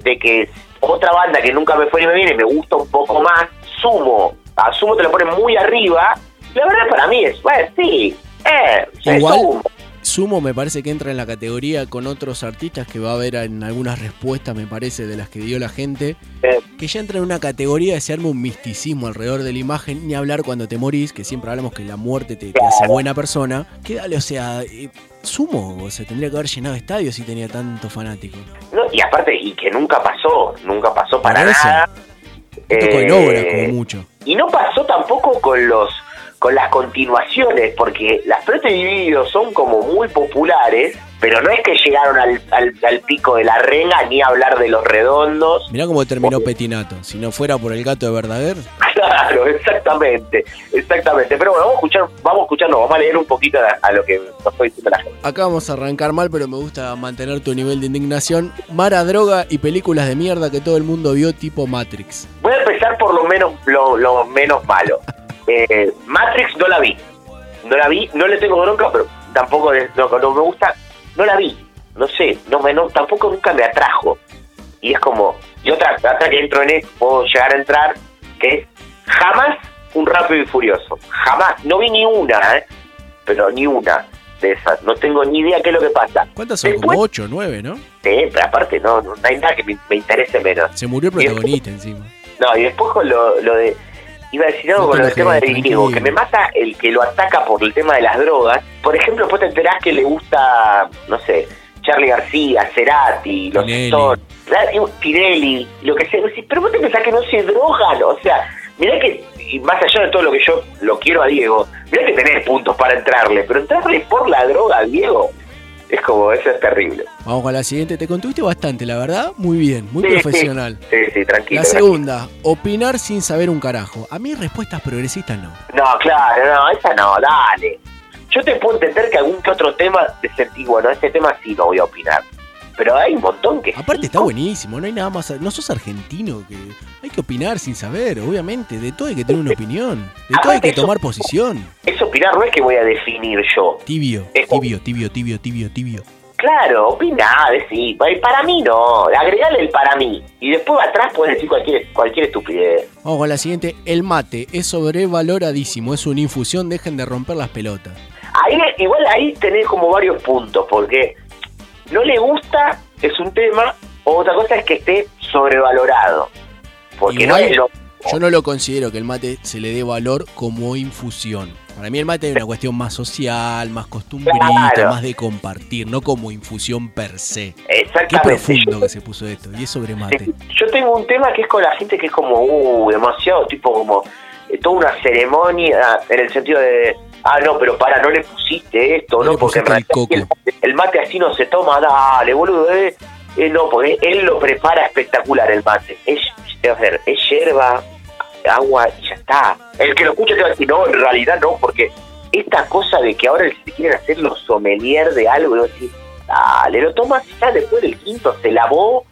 de que otra banda que nunca me fue ni me viene, me gusta un poco más, Sumo, a Sumo te lo ponen muy arriba, la verdad para mí es, bueno, sí, eh, es Igual, Sumo. Sumo me parece que entra en la categoría con otros artistas que va a haber en algunas respuestas, me parece, de las que dio la gente, que ya entra en una categoría de se arma un misticismo alrededor de la imagen, ni hablar cuando te morís, que siempre hablamos que la muerte te, te hace buena persona, que dale, o sea, eh, Sumo, o sea, tendría que haber llenado estadios si tenía tanto fanático. no, y aparte, y que nunca pasó, nunca pasó para eso. nada. Eh, obra, como mucho. Y no pasó tampoco con los con las continuaciones, porque las Prete Divididos son como muy populares, pero no es que llegaron al, al, al pico de la renga ni a hablar de los redondos. Mirá cómo terminó Petinato. Si no fuera por el gato de Verdaguer, (laughs) Claro, exactamente, exactamente. Pero bueno, vamos a escuchar, vamos a escuchar, no, vamos a leer un poquito a, a lo que nos fue diciendo la gente. acá vamos a arrancar mal, pero me gusta mantener tu nivel de indignación. Mara, droga y películas de mierda que todo el mundo vio tipo Matrix. Voy a empezar por lo menos lo, lo menos malo. Eh, Matrix no la vi. No la vi, no le tengo bronca, pero tampoco no, no me gusta. No la vi. No sé, no me no, tampoco nunca me atrajo. Y es como, y otra, que entro en esto, puedo llegar a entrar, que es jamás un rápido y furioso. Jamás, no vi ni una, ¿eh? pero ni una de esas. No tengo ni idea qué es lo que pasa. ¿Cuántas son? Como 8 o 9, ¿no? Sí, pero aparte no, no hay nada que me, me interese menos. Se murió el protagonista encima. No, y después con lo, lo de. Iba a decir algo No con del tema de Diego, que me mata el que lo ataca por el tema de las drogas. Por ejemplo, después te enterás que le gusta, no sé, Charlie García, Cerati, los. Stones, Tinelli, lo que sea. Pero vos te pensás que no se drogan, o sea, mirá que, y más allá de todo lo que yo lo quiero a Diego, mirá que tenés puntos para entrarle, pero entrarle por la droga a Diego, es como, eso es terrible. Vamos con la siguiente. Te contuviste bastante, la verdad. Muy bien, muy Sí, profesional. Sí, sí, tranquilo. La segunda, opinar sin saber un carajo. A mí respuestas progresistas no. No, claro, no, esa no, dale. Yo te puedo entender que algún que otro tema de sentí, bueno, este tema sí no voy a opinar. Pero hay un montón que Aparte está buenísimo, no hay nada más. No sos argentino, que hay que opinar sin saber, obviamente. De todo hay que tener una opinión. De todo hay que eso- tomar posición. es opinar, no es que voy a definir yo. Tibio, tibio, tibio, tibio, tibio, tibio. Claro, opiná, decí, para mí no, agregale el para mí. Y después atrás puedes decir cualquier, cualquier estupidez. Vamos con la siguiente. El mate es sobrevaloradísimo, es una infusión, dejen de romper las pelotas. Ahí, igual ahí tenés como varios puntos, porque no le gusta, es un tema, o otra cosa es que esté sobrevalorado. Porque Igual, no es lo... Yo no lo considero que el mate se le dé valor como infusión. Para mí el mate es una cuestión más social, más costumbrista, Claro. más de compartir, no como infusión per se. Qué Exactamente. profundo que se puso esto. Y es sobre mate. Yo tengo un tema que es con la gente que es como, uh, demasiado, tipo como eh, toda una ceremonia en el sentido de, ah, no, pero para, no le pusiste esto, No Porque el realidad el, el mate así no se toma, dale, boludo, eh. Eh, no, porque él lo prepara espectacular el mate. Es, a ver, es yerba, agua y ya está. El que lo escucha te va a decir, no, en realidad no, porque esta cosa de que ahora se quieren hacer los sommelier de algo, y decís, dale, lo tomas y ya después del quinto se lavó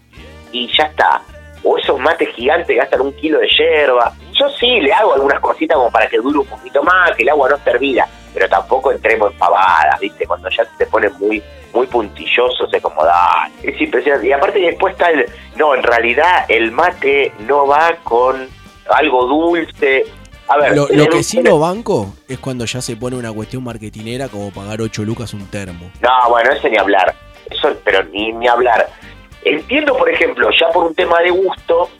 y ya está. O esos mates gigantes gastan un kilo de yerba. Yo sí le hago algunas cositas como para que dure un poquito más, que el agua no se hervida, pero tampoco entremos en pavadas, ¿viste? Cuando ya se pone muy muy puntilloso, se como da. Es impresionante. Y aparte después está el, no, en realidad el mate no va con algo dulce. A ver, Lo, que sí no banco es cuando ya se pone una cuestión marketinera como pagar 8 lucas un termo. No, bueno, eso ni hablar. Eso, pero ni, ni hablar. Entiendo, por ejemplo, ya por un tema de gusto,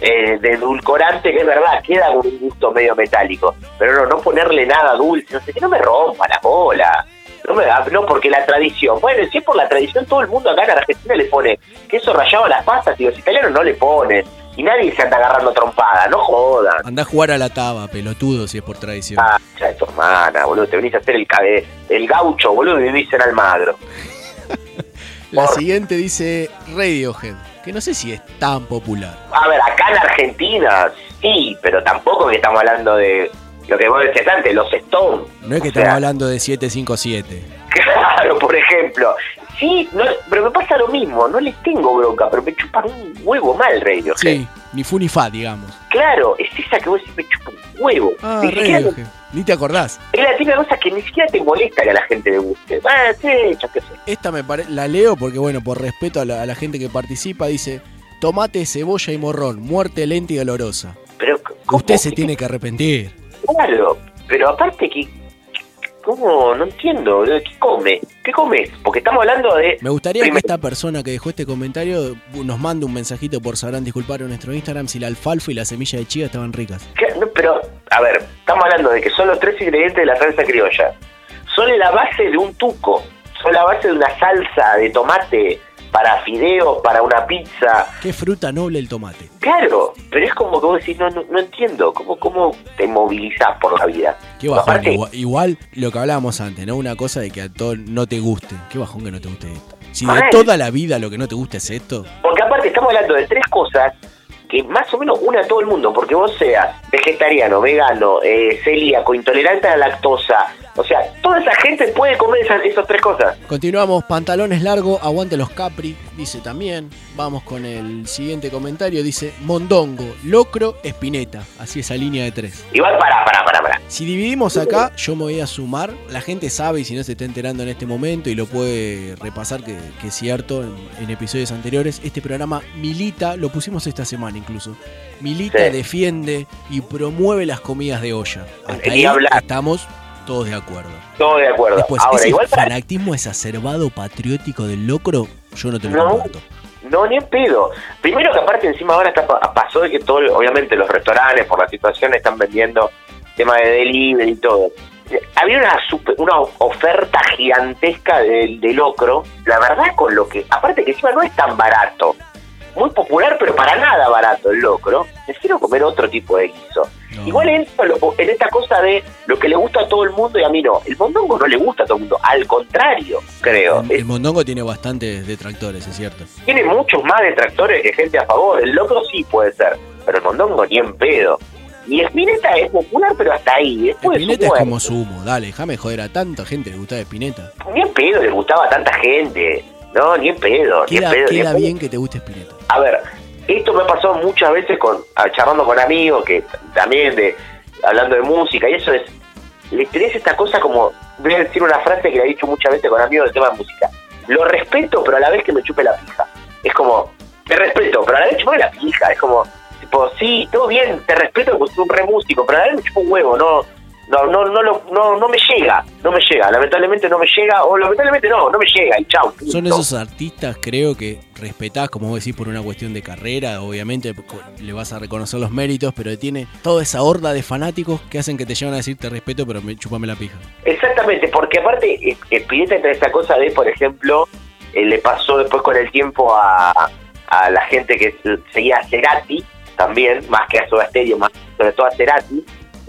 eh, de edulcorante, que es verdad, queda con un gusto medio metálico. Pero no, no ponerle nada dulce, no sé, que no me rompa la bola. No, me, no, porque la tradición. Bueno, si es por la tradición, todo el mundo acá en Argentina le pone queso rallado a las pastas y los italianos no le ponen. Y nadie se anda agarrando trompada, no jodan. Andá a jugar a la taba, pelotudo, si es por tradición. Ah, ya de tu hermana, boludo. Te venís a hacer el, cabe- el gaucho, boludo, y vivís en Almagro. (laughs) La siguiente dice Radiohead, que no sé si es tan popular. A ver, acá en Argentina, sí, pero tampoco que estamos hablando de lo que vos decías antes, los Stones. No es que O sea, estamos hablando de 757. (laughs) Claro, por ejemplo. Sí, no, pero me pasa lo mismo, no les tengo bronca, pero me chupan un huevo mal, Radiohead. Sí, ni fu ni fa, digamos. Claro, es esa que vos decís, me chupa un huevo. Ah, Ni siquiera- Radiohead. Ni te acordás. es la típica cosa que ni siquiera te molesta que a la gente le guste. Ah, sí, yo qué sé. Esta me pare- la leo porque, bueno, por respeto a la, a la gente que participa, dice: Tomate, cebolla y morrón, muerte lenta y dolorosa. Pero, Usted se tiene que arrepentir. Claro, pero aparte que... ¿Cómo? No entiendo. ¿Qué come? ¿Qué comes? Porque estamos hablando de... Me gustaría que esta persona que dejó este comentario nos mande un mensajito por sabrán disculpar en nuestro Instagram si la alfalfa y la semilla de chía estaban ricas. no, pero, a ver, estamos hablando de que son los tres ingredientes de la salsa criolla. Son la base de un tuco. Son la base de una salsa de tomate para fideos, para una pizza. Qué fruta noble el tomate. Claro, pero es como que vos decís, no, no, no entiendo. ¿Cómo, ¿Cómo te movilizás por la vida? Qué bajón. Aparte- Igual, igual lo que hablábamos antes, ¿no? Una cosa de que a todo no te guste. Qué bajón que no te guste esto. Si de toda la vida lo que no te gusta es esto, Porque aparte estamos hablando de tres cosas que más o menos une a todo el mundo, porque vos seas vegetariano, vegano, eh, celíaco, intolerante a la lactosa, o sea, toda esa gente puede comer esas, esas tres cosas. Continuamos, pantalones largos, aguante los Capri, dice también. Vamos con el siguiente comentario, dice Mondongo, Locro, Espineta. Así esa línea de tres. Igual para, para, para, para. Si dividimos acá, yo me voy a sumar. La gente sabe y si no se está enterando en este momento y lo puede repasar, que, que es cierto en, en episodios anteriores, este programa milita, lo pusimos esta semana incluso, milita, Sí. defiende y promueve las comidas de olla. Hasta ahí estamos todos de acuerdo. Todo de acuerdo. Después, Ahora, ese igual para, fanatismo exacerbado patriótico del locro, yo no te lo No. comparto. no, ni en pedo. Primero que aparte encima ahora está, pa- pasó de que todo, obviamente los restaurantes por la situación están vendiendo tema de delivery y todo. Había una super- una oferta gigantesca de, de locro, la verdad con lo que, aparte que encima no es tan barato, muy popular pero para nada barato el locro, prefiero comer otro tipo de guiso. Igual entro en, en esta cosa de lo que le gusta a todo el mundo y a mí no. El mondongo no le gusta a todo el mundo, al contrario, creo. El, el mondongo tiene bastantes detractores, es cierto. Tiene muchos más detractores que gente a favor. El locro sí puede ser, pero el mondongo ni en pedo. Y Espineta es popular, pero hasta ahí. Después Espineta es como sumo, dale, déjame joder a tanta gente le gustaba Espineta. Ni en pedo le gustaba a tanta gente. No, ni en pedo. Ni en Queda, ni en queda pedo. bien que te guste Espineta. A ver, esto me pasó muchas veces con charlando con amigos que también de hablando de música y eso es le tenés esta cosa como voy a decir una frase que le he dicho muchas veces con amigos del tema de música. Lo respeto, pero a la vez que me chupe la pija. Es como te respeto, pero a la vez chupe la pija, es como tipo, sí, todo bien, te respeto porque soy un re músico, pero a la vez me chupa un huevo, no no, no, no, lo- no, no me llega, no me llega, lamentablemente no me llega, o lamentablemente no, no me llega, y chau. punto. Son esos artistas, creo que respetás, como vos decís, por una cuestión de carrera. Obviamente le vas a reconocer los méritos, pero tiene toda esa horda de fanáticos que hacen que te llevan a decir te respeto, pero me, chupame la pija. Exactamente, porque aparte Spinetta entra esa cosa de, por ejemplo, eh, le pasó después con el tiempo a, a la gente que seguía a Cerati, también, más que a Soda Stereo, más sobre todo a Cerati,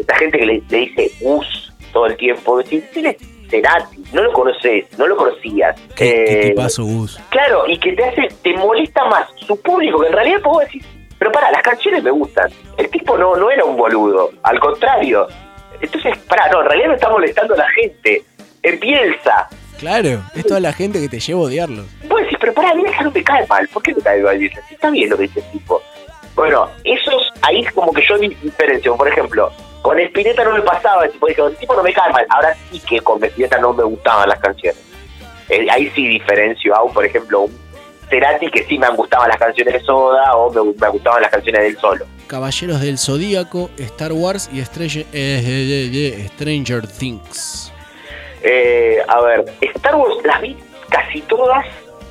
esta gente que le, le dice Us todo el tiempo, decir, ¿quién es Cerati? No lo conoces, no lo conocías. ¿Qué, qué Eh, tipazo, Gus? Claro, y que te hace, te molesta más su público, que en realidad puedo decir, pero para, las canciones me gustan. El tipo no, no era un boludo, al contrario. Entonces, para, no, en realidad me está molestando la gente. Empieza. Claro, es toda la gente que te lleva a odiarlos. Vos decís, pero para, mira, no me cae mal. ¿Por qué me cae mal? Está bien lo que dice el tipo. Bueno, esos, ahí como que yo di- diferencio. Por ejemplo, con Spinetta no me pasaba, el tipo, dije, el tipo no me cae mal. Ahora sí que con Spinetta no me gustaban las canciones. Eh, ahí sí diferencio a, un, por ejemplo, un Cerati que sí me gustaban las canciones de Soda o me, me gustaban las canciones del solo. Caballeros del Zodíaco, Star Wars y Stranger, eh, eh, eh, eh, Stranger Things. Eh, a ver, Star Wars las vi casi todas,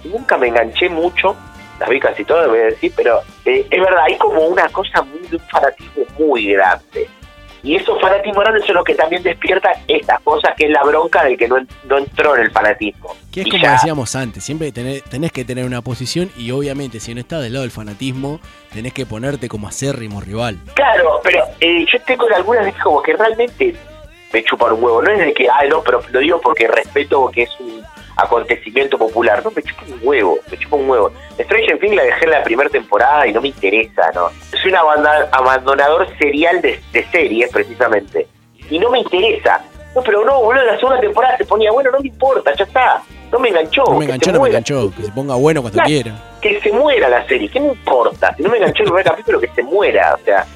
nunca me enganché mucho, las vi casi todas, voy a decir, pero eh, es verdad, hay como una cosa muy un fanatismo muy grande. Y esos fanatismos grandes son los que también despiertan estas cosas que es la bronca del que no, no entró en el fanatismo. Que es Y como ya- decíamos antes, siempre tenés, tenés que tener una posición y obviamente si no estás del lado del fanatismo, tenés que ponerte como acérrimo rival. Claro, pero eh, yo tengo algunas veces como que realmente me chupan un huevo. No es de que, ay, no, pero lo digo porque respeto que es un acontecimiento popular. No, me chupa un huevo, me chupa un huevo. Stranger Things la dejé en la primera temporada y no me interesa, ¿no? Soy un abandonador serial de, de series, precisamente. Y no me interesa. No, pero no, boludo, la segunda temporada se ponía, bueno, no me importa, ya está. No me enganchó. No me enganchó, no me enganchó, que se ponga bueno cuando Claro. quiera. Que se muera la serie, ¿qué me importa? Si no me enganchó el primer capítulo, que se muera. O sea,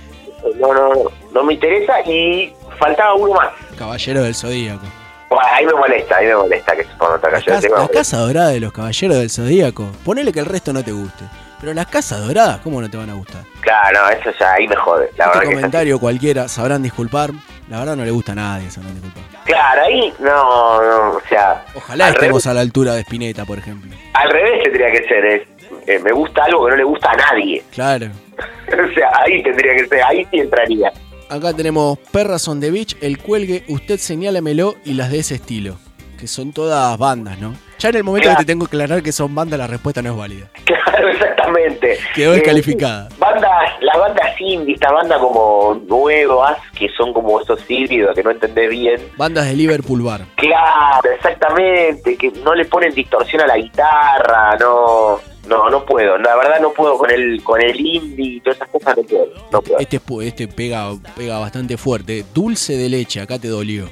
no, no, no, no me interesa y faltaba uno más. Caballero del Zodíaco. Bueno, ahí me molesta, ahí me molesta que se ponga otra La canción. casa, la casa dorada de los Caballeros del Zodíaco. Ponele que el resto no te guste. Pero las casas doradas, ¿cómo no te van a gustar? Claro, no, eso ya ahí me jode. La este que comentario cualquiera sabrán disculpar. La verdad no le gusta a nadie, sabrán disculpar. Claro, ahí no, no, o sea. Ojalá al estemos revés, a la altura de Spinetta, por ejemplo. al revés tendría que ser. es, eh, me gusta algo que no le gusta a nadie. Claro. (laughs) o sea, ahí tendría que ser, ahí sí entraría. Acá tenemos Perras on the Beach, El Cuelgue, Usted Señálamelo y las de ese estilo. Que son todas bandas, ¿no? Ya en el momento Claro. que te tengo que aclarar que son bandas, la respuesta no es válida. Claro, exactamente. Quedó Eh, descalificada. bandas, las bandas indie, estas bandas como nuevas, que son como esos híbridos que no entendés bien. Bandas de Liverpool Bar. Claro, exactamente, que no le ponen distorsión a la guitarra, no, no, no puedo, la verdad no puedo con el, con el indie y todas esas cosas no puedo, no puedo. Este, este pega, pega bastante fuerte. Dulce de leche, acá te dolió.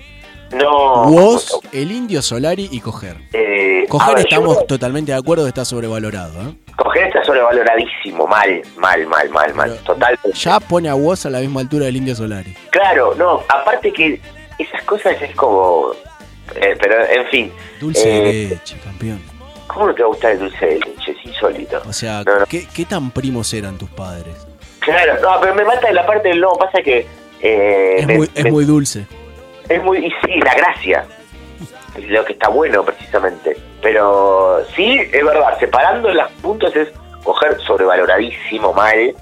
No. Vos, el indio Solari y coger. Eh, Coger ver, estamos creo- totalmente de acuerdo está sobrevalorado. ¿eh? Coger está sobrevaloradísimo, mal, mal, mal, mal, mal, total. Ya pone a vos a la misma altura del indio Solari. Claro, no, aparte que esas cosas es como, eh, pero en fin, Dulce de leche, campeón. ¿cómo no te va a gustar el dulce de leche? Es insólito. O sea, No, no. ¿qué, qué tan primos eran tus padres? Claro, no, pero me mata la parte del no, pasa que... Es me- muy, es me- muy dulce. Es muy, y sí, la gracia. Es lo que está bueno, precisamente. Pero sí, es verdad, separando los puntos es coger sobrevaloradísimo, mal,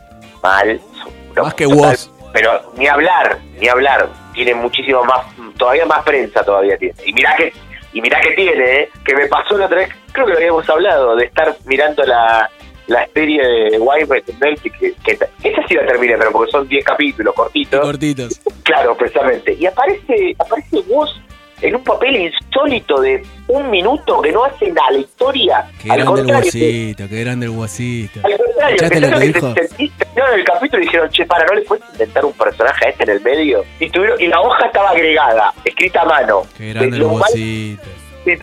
mal. so- Más que total, vos. Pero ni hablar, ni hablar. Tiene muchísimo más, todavía más prensa todavía tiene. Y mirá que, y mirá que tiene, ¿eh? que me pasó la otra vez, creo que lo habíamos hablado, de estar mirando la, la serie de White en Netflix, que, que, esa sí la terminé, pero porque son 10 capítulos cortitos. Cortitos. Claro, precisamente. Y aparece, aparece vos en un papel insólito de un minuto que no hace nada la historia. Qué Al grande el guasito, qué grande el guasito. al contrario, ¿Escuchaste lo que dijo? terminaron el capítulo y dijeron, che, para, ¿no le puedes inventar un personaje a este en el medio? Y, tuvieron, y la hoja estaba agregada, escrita a mano. Qué grande De el mal- guasito.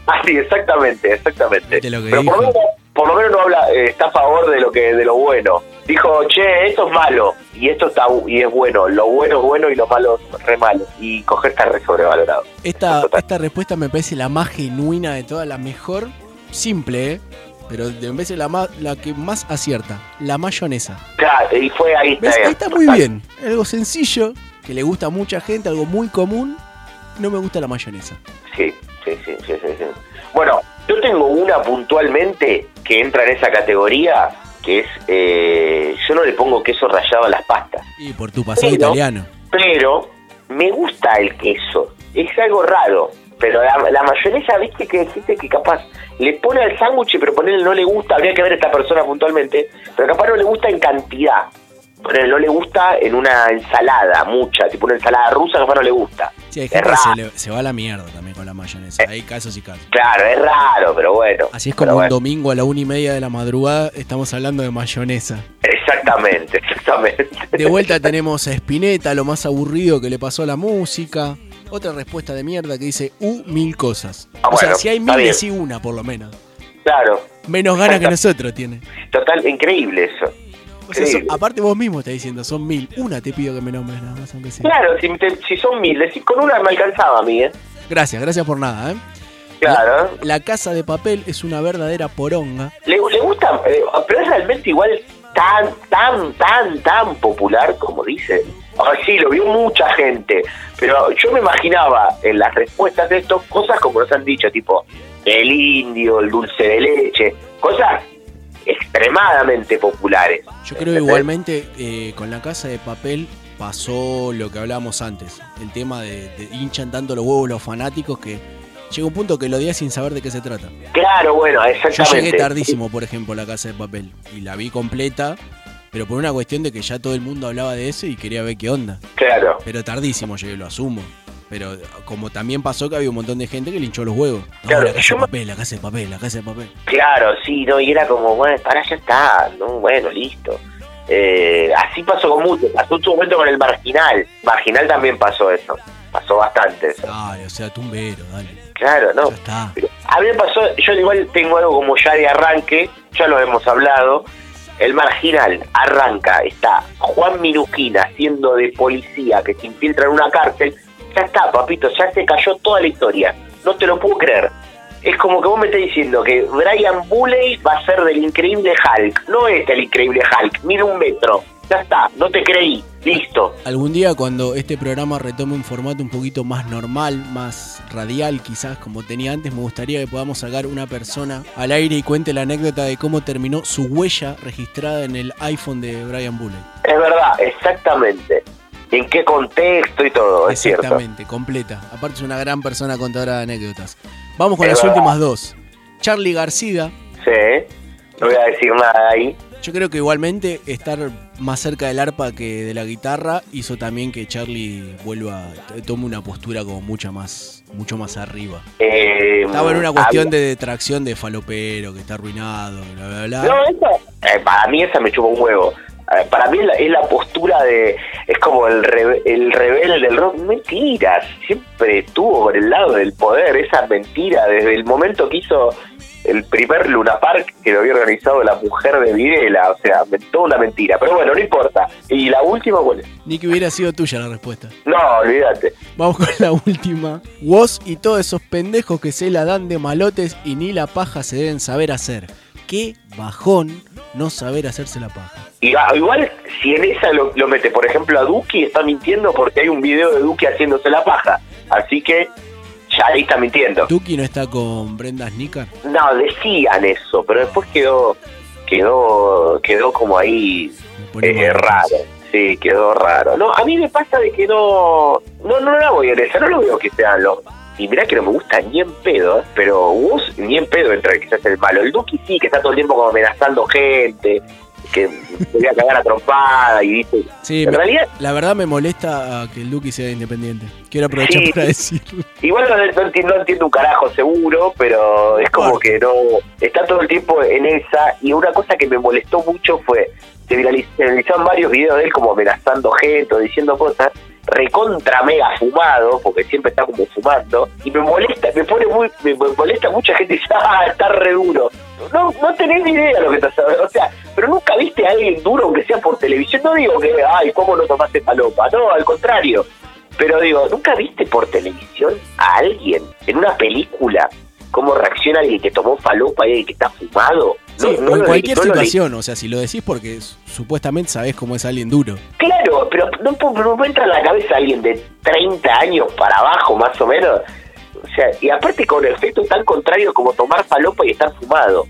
Así, exactamente, exactamente. Viste lo que Pero por lo, menos, por lo menos no habla, eh, está a favor de lo que de lo bueno. Dijo, che, esto es malo y esto está y es bueno. Lo bueno es bueno y lo malo es re malo. Y coger está re sobrevalorado. Esta, esta respuesta me parece la más genuina de todas, la mejor, simple, ¿eh? Pero de- parece la, más, la que más acierta, la mayonesa. Claro, y fue ahí. Bien. Ahí está muy bien. Algo sencillo, que le gusta a mucha gente, algo muy común. No me gusta la mayonesa. Sí, sí, sí, sí, sí, sí. Bueno, yo tengo una puntualmente que entra en esa categoría, que es, eh, yo no le pongo queso rallado a las pastas, Y por tu pasado Pero- italiano. pero me gusta el queso, es algo raro, pero la, la mayonesa, viste que existe que capaz le pone al sándwich, pero ponerle no le gusta, habría que ver a esta persona puntualmente, pero capaz no le gusta en cantidad. No le gusta en una ensalada, mucha, tipo una ensalada rusa, capaz no le gusta. Sí, hay Es gente que raro. se, le- se va a la mierda también con la mayonesa. Hay casos y casos. Claro, es raro, pero bueno. Así es como un bueno. domingo a la una y media de la madrugada estamos hablando de mayonesa. Exactamente, (laughs) exactamente. De vuelta tenemos a Spinetta, lo más aburrido que le pasó a la música. Otra respuesta de mierda que dice U mil cosas. Ah, o sea, si hay mil, decí una por lo menos. Claro, Menos ganas que nosotros tiene. total, increíble eso. O sea, aparte vos mismo estás diciendo, son mil. Una te pido que me nombres nada más, aunque sea. Claro, si, te- si son mil, con una me alcanzaba a mí, ¿eh? Gracias, gracias por nada, ¿eh? Claro. La casa de papel es una verdadera poronga. Le, le gusta, eh, pero es realmente igual tan, tan, tan, tan popular como dicen. Ah, sí, lo vio mucha gente, pero yo me imaginaba en las respuestas de esto cosas como nos han dicho, tipo el indio, el dulce de leche, cosas extremadamente populares. Yo creo igualmente eh, con la casa de papel pasó lo que hablábamos antes. El tema de, de hinchan tanto los huevos los fanáticos que llega un punto que lo odias sin saber de qué se trata. Claro, bueno, Yo exactamente. llegué tardísimo, por ejemplo, a la casa de papel y la vi completa, pero por una cuestión de que ya todo el mundo hablaba de eso y quería ver qué onda. Claro. Pero tardísimo llegué, lo asumo. Pero como también pasó que había un montón de gente que le hinchó los huevos. No, Claro, la casa de papel, la casa de papel, la casa de papel. Claro, sí, no, y era como, bueno, para ya está, no, bueno, listo. Eh, así pasó con mucho, pasó en su momento con el Marginal. Marginal también pasó eso, pasó bastante eso. Dale, o sea, tumbero, dale. Claro, no. está. Pero a mí me pasó, yo igual tengo algo como ya de arranque, ya lo hemos hablado. El marginal arranca, está Juan Minuquina haciendo de policía que se infiltra en una cárcel. Ya está, papito, ya se cayó toda la historia. No te lo puedo creer. Es como que vos me estás diciendo que Brian Bulley va a ser del increíble Hulk. No es el increíble Hulk, mide un metro. Ya está, no te creí. Listo. Algún día cuando este programa retome un formato un poquito más normal, más radial quizás como tenía antes, me gustaría que podamos sacar una persona al aire y cuente la anécdota de cómo terminó su huella registrada en el iPhone de Brian Bulley. Es verdad, exactamente. En qué contexto y todo, es cierto. Exactamente, completa. Aparte es una gran persona contadora de anécdotas. Vamos con Es las verdad. últimas dos. Charlie García. Sí, no voy a decir nada ahí. Yo creo que igualmente estar más cerca del arpa que de la guitarra hizo también que Charlie vuelva, tome una postura como mucha más, mucho más arriba. Eh, Estaba en una cuestión de detracción de falopero, que está arruinado, bla, bla, bla. No, esa, eh, para mí esa me chupa un huevo. Eh, para mí es la, es la postura de. Es como el, rebe- el rebelde del rock. Mentiras. Siempre estuvo por el lado del poder. Esa mentira. Desde el momento que hizo el primer Luna Park que lo había organizado la mujer de Videla. O sea, toda una mentira. Pero bueno, no importa. Y la última, ¿cuál es? Ni que hubiera sido tuya la respuesta. No, olvídate. Vamos con la última. Woz y todos esos pendejos que se la dan de malotes y ni la paja se deben saber hacer. Qué bajón no saber hacerse la paja. Y ah, igual, si en esa lo, lo mete, por ejemplo, a Duki, está mintiendo porque hay un video de Duki haciéndose la paja. Así que ya ahí está mintiendo. Tuki no está con Brenda Snicker. No, decían eso, pero después quedó quedó quedó como ahí eh, raro. Sí, quedó raro. No, a mí me pasa de que no no no la voy a esa, no lo veo que sean los y mirá que no me gusta ni en pedo, ¿eh? pero vos ni en pedo entra que seas el malo. El Duki sí, que está todo el tiempo como amenazando gente, que se voy a cagar a trompada y dice... Sí, en realidad, la verdad me molesta que el Duki sea independiente. Quiero aprovechar Sí, para decirlo. Igual no, no entiendo, no entiendo un carajo seguro, pero es como que no. Está todo el tiempo en esa. Y una cosa que me molestó mucho fue. Se se viralizaron varios videos de él como amenazando gente o diciendo cosas. Recontra mega fumado, porque siempre está como fumando. Y me molesta, me pone muy. Me molesta mucha gente dice, (laughs) ah, está re duro. No, no tenés ni idea lo que estás hablando. O sea, pero nunca viste a alguien duro, aunque sea por televisión. No digo que, ay, ¿cómo no tomaste palopa? No, al contrario. Pero digo, ¿nunca viste por televisión a alguien en una película cómo reacciona alguien que tomó falopa y alguien que está fumado? Sí, no en cualquier no situación, o sea, si lo decís porque supuestamente sabés cómo es alguien duro. Claro, pero no, me entra en la cabeza alguien de 30 años para abajo, más o menos. O sea, y aparte con efectos tan contrarios como tomar falopa y estar fumado,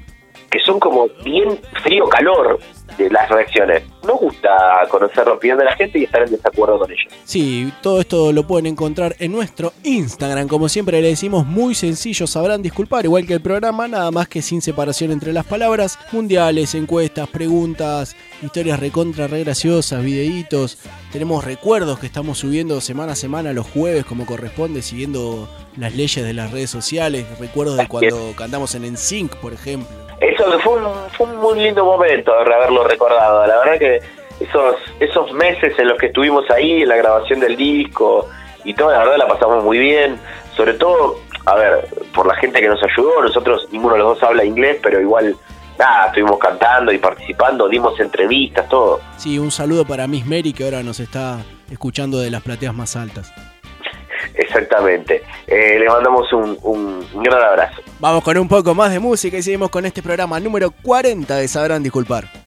que son como bien frío-calor de las reacciones. Nos gusta conocer la opinión de la gente y estar en desacuerdo con ellos. Sí, todo esto lo pueden encontrar en nuestro Instagram. Como siempre le decimos, muy sencillo, sabrán disculpar, igual que el programa, nada más que sin separación entre las palabras. Mundiales, encuestas, preguntas, historias recontra, re graciosas, videitos. Tenemos recuerdos que estamos subiendo semana a semana los jueves como corresponde, siguiendo las leyes de las redes sociales. Recuerdos de cuando cantamos en NSYNC, por ejemplo. Eso fue un, fue un muy lindo momento haberlo recordado. La verdad que esos esos meses en los que estuvimos ahí en la grabación del disco y todo, la verdad la pasamos muy bien. Sobre todo, a ver, por la gente que nos ayudó. Nosotros, ninguno de los dos habla inglés, pero igual, nada, estuvimos cantando y participando, dimos entrevistas, todo. Sí, un saludo para Miss Mary que ahora nos está escuchando de las plateas más altas. Exactamente. Eh, le mandamos un, un- gran abrazo. Vamos con un poco más de música y seguimos con este programa número 40 de Sabrán Disculpar.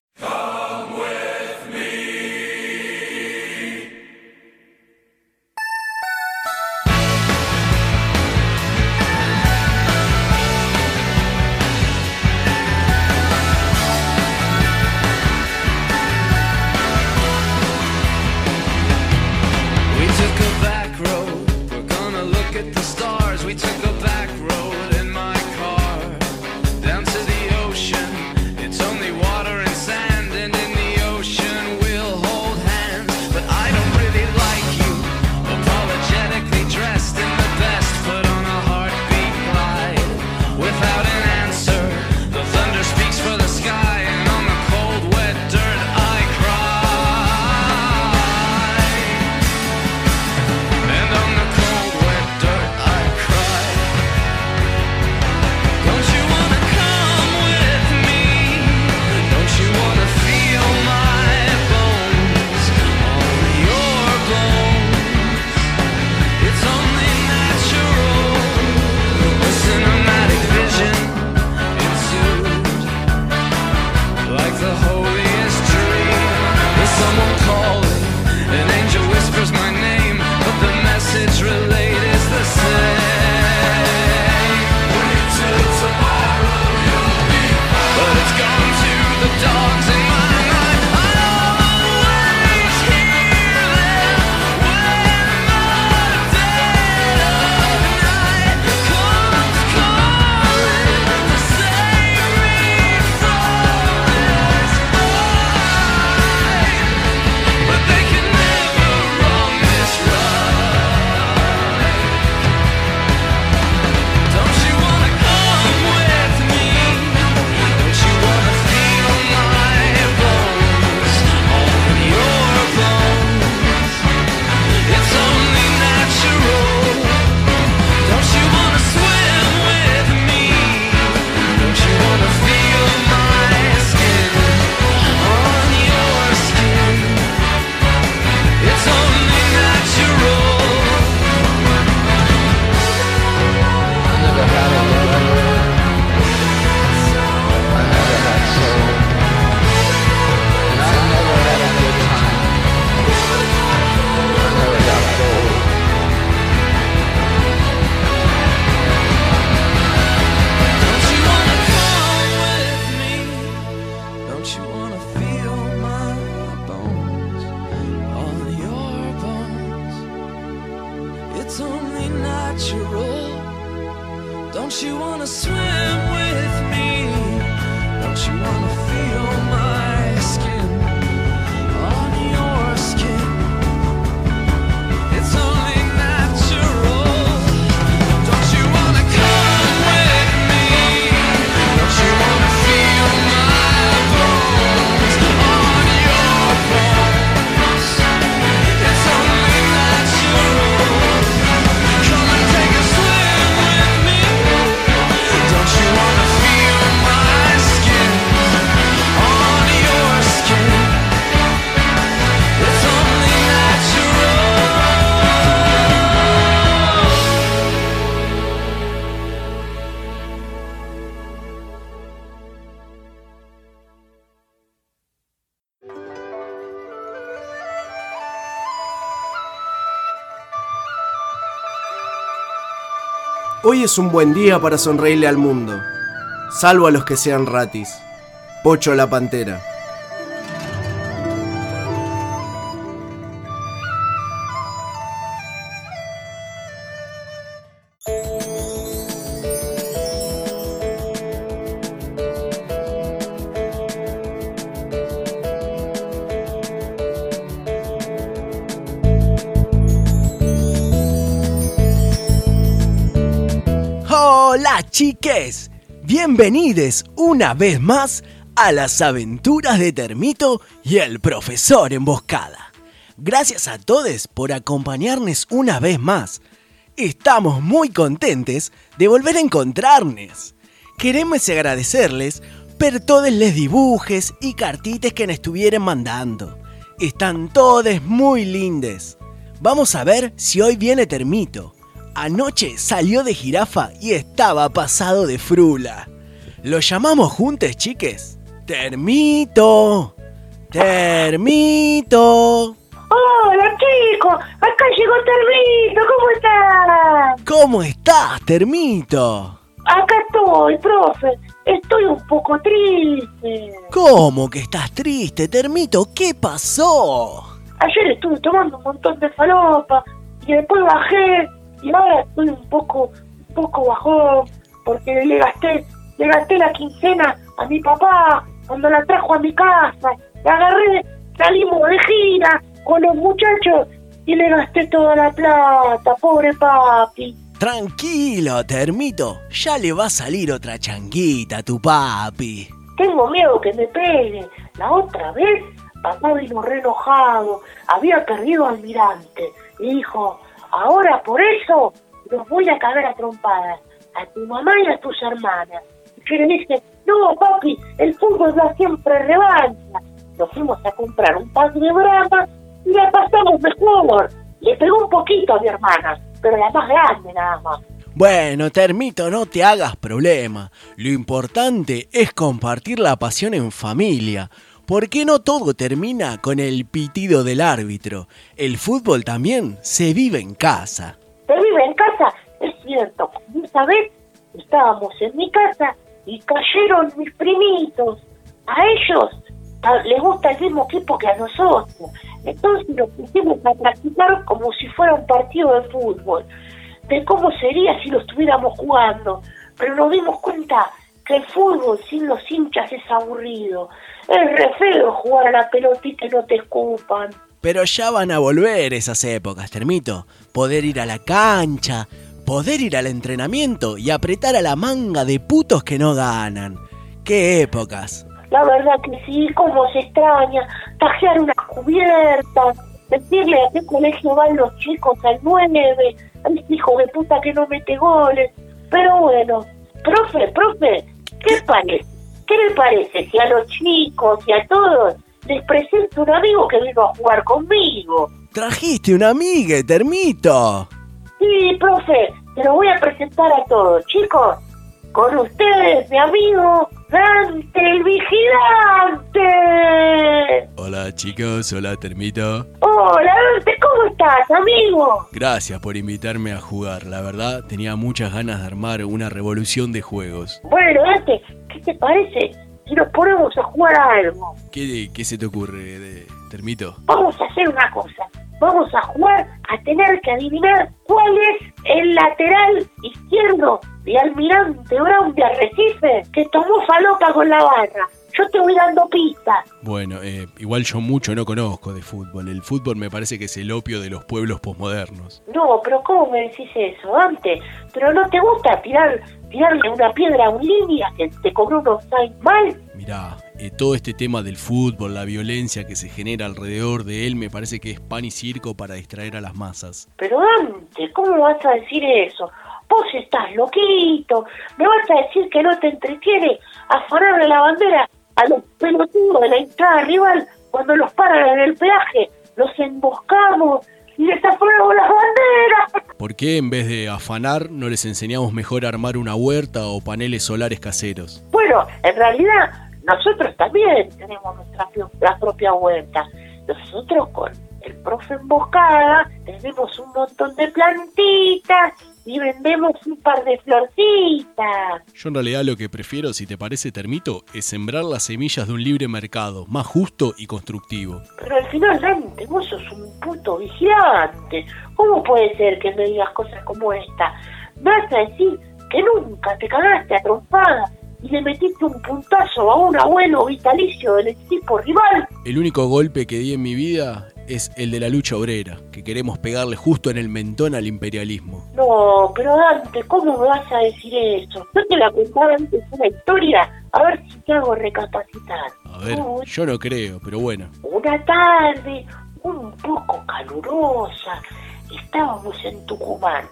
Hoy es un buen día para sonreírle al mundo, salvo a los que sean ratis. Pocho la Pantera. Bienvenidos una vez más a las aventuras de Termito y el profesor Emboscada. Gracias a todos por acompañarnos una vez más. Estamos muy contentes de volver a encontrarnos. Queremos agradecerles por todos los dibujes y cartitas que nos estuvieron mandando. Están todos muy lindes. Vamos a ver si hoy viene Termito. Anoche salió de jirafa y estaba pasado de frula. ¿Lo llamamos juntos, chiques? Termito. Termito. Hola chicos, acá llegó Termito, ¿cómo estás? ¿Cómo estás, Termito? Acá estoy, profe, estoy un poco triste. ¿Cómo que estás triste, Termito? ¿Qué pasó? Ayer estuve tomando un montón de falopa y después bajé y ahora estoy un poco, un poco bajón porque le gasté le gasté la quincena a mi papá cuando la trajo a mi casa. La agarré, salimos de gira con los muchachos y le gasté toda la plata, pobre papi. Tranquilo, termito. Ya le va a salir otra changuita a tu papi. Tengo miedo que me pegue. La otra vez, papá vino re enojado. Había perdido al almirante. Y dijo, ahora por eso los voy a cagar a trompadas. A tu mamá y a tus hermanas. Que le dije, no, papi, el fútbol da siempre revancha. Nos fuimos a comprar un pan de brama y la pasamos mejor. Le pegó un poquito a mi hermana, pero la más grande nada más. Bueno, Termito, no te hagas problema. Lo importante es compartir la pasión en familia. Porque no todo termina con el pitido del árbitro. El fútbol también se vive en casa. ¿Se vive en casa? Es cierto. Esa vez estábamos en mi casa y cayeron mis primitos. A ellos les gusta el mismo equipo que a nosotros. Entonces nos pusimos a practicar como si fuera un partido de fútbol. De cómo sería si lo estuviéramos jugando. Pero nos dimos cuenta que el fútbol sin los hinchas es aburrido. Es re feo jugar a la pelotita y no te escupan. Pero ya van a volver esas épocas, Termito. Poder ir a la cancha, poder ir al entrenamiento y apretar a la manga de putos que no ganan. ¡Qué épocas! La verdad que sí, cómo se extraña, tajear una cubierta, decirle a qué colegio van los chicos al 9, a ese hijo de puta que no mete goles. Pero bueno, profe, profe, ¿qué parece? ¿Qué le parece si a los chicos y a todos les presento un amigo que vino a jugar conmigo? ¡Trajiste una amiga, Termito! Sí, profe, te lo voy a presentar a todos. Chicos, con ustedes, mi amigo Dante el Vigilante. Hola chicos, hola Termito. Hola, Dante, ¿cómo estás, amigo? Gracias por invitarme a jugar. La verdad, tenía muchas ganas de armar una revolución de juegos. Bueno, Dante, ¿qué te parece si nos ponemos a jugar a algo? ¿Qué, qué se te ocurre, de Termito? Vamos a hacer una cosa. Vamos a jugar a tener que adivinar cuál es el lateral izquierdo de Almirante Brown de Arrecife que tomó falopa con la barra. Yo te voy dando pistas. Bueno, eh, igual yo mucho no conozco de fútbol. El fútbol me parece que es el opio de los pueblos posmodernos. No, pero ¿cómo me decís eso, Dante? ¿Pero no te gusta tirar tirarle una piedra a un línea que te cobró un offside mal? Mirá, eh, todo este tema del fútbol, la violencia que se genera alrededor de él, me parece que es pan y circo para distraer a las masas. Pero Dante, ¿cómo vas a decir eso? Vos estás loquito. ¿Me vas a decir que no te entretiene afanarle la bandera a los pelotudos de la entrada rival cuando los paran en el peaje? Los emboscamos y les afanamos las banderas. ¿Por qué en vez de afanar no les enseñamos mejor a armar una huerta o paneles solares caseros? Bueno, en realidad nosotros también tenemos nuestra la propia huerta. Nosotros con el profe Emboscada tenemos un montón de plantitas y vendemos un par de florcitas. Yo en realidad lo que prefiero, si te parece termito, es sembrar las semillas de un libre mercado, más justo y constructivo. Pero al final, Dante, vos sos un puto vigilante. ¿Cómo puede ser que me digas cosas como esta? ¿Me vas a decir que nunca te cagaste a trompada y le metiste un puntazo a un abuelo vitalicio del equipo rival? El único golpe que di en mi vida es el de la lucha obrera, que queremos pegarle justo en el mentón al imperialismo. No, pero Dante, ¿cómo me vas a decir eso? Yo te la contaba antes una historia, a ver si te hago recapacitar. A ver, yo no creo, pero bueno. Una tarde, un poco calurosa, estábamos en Tucumán.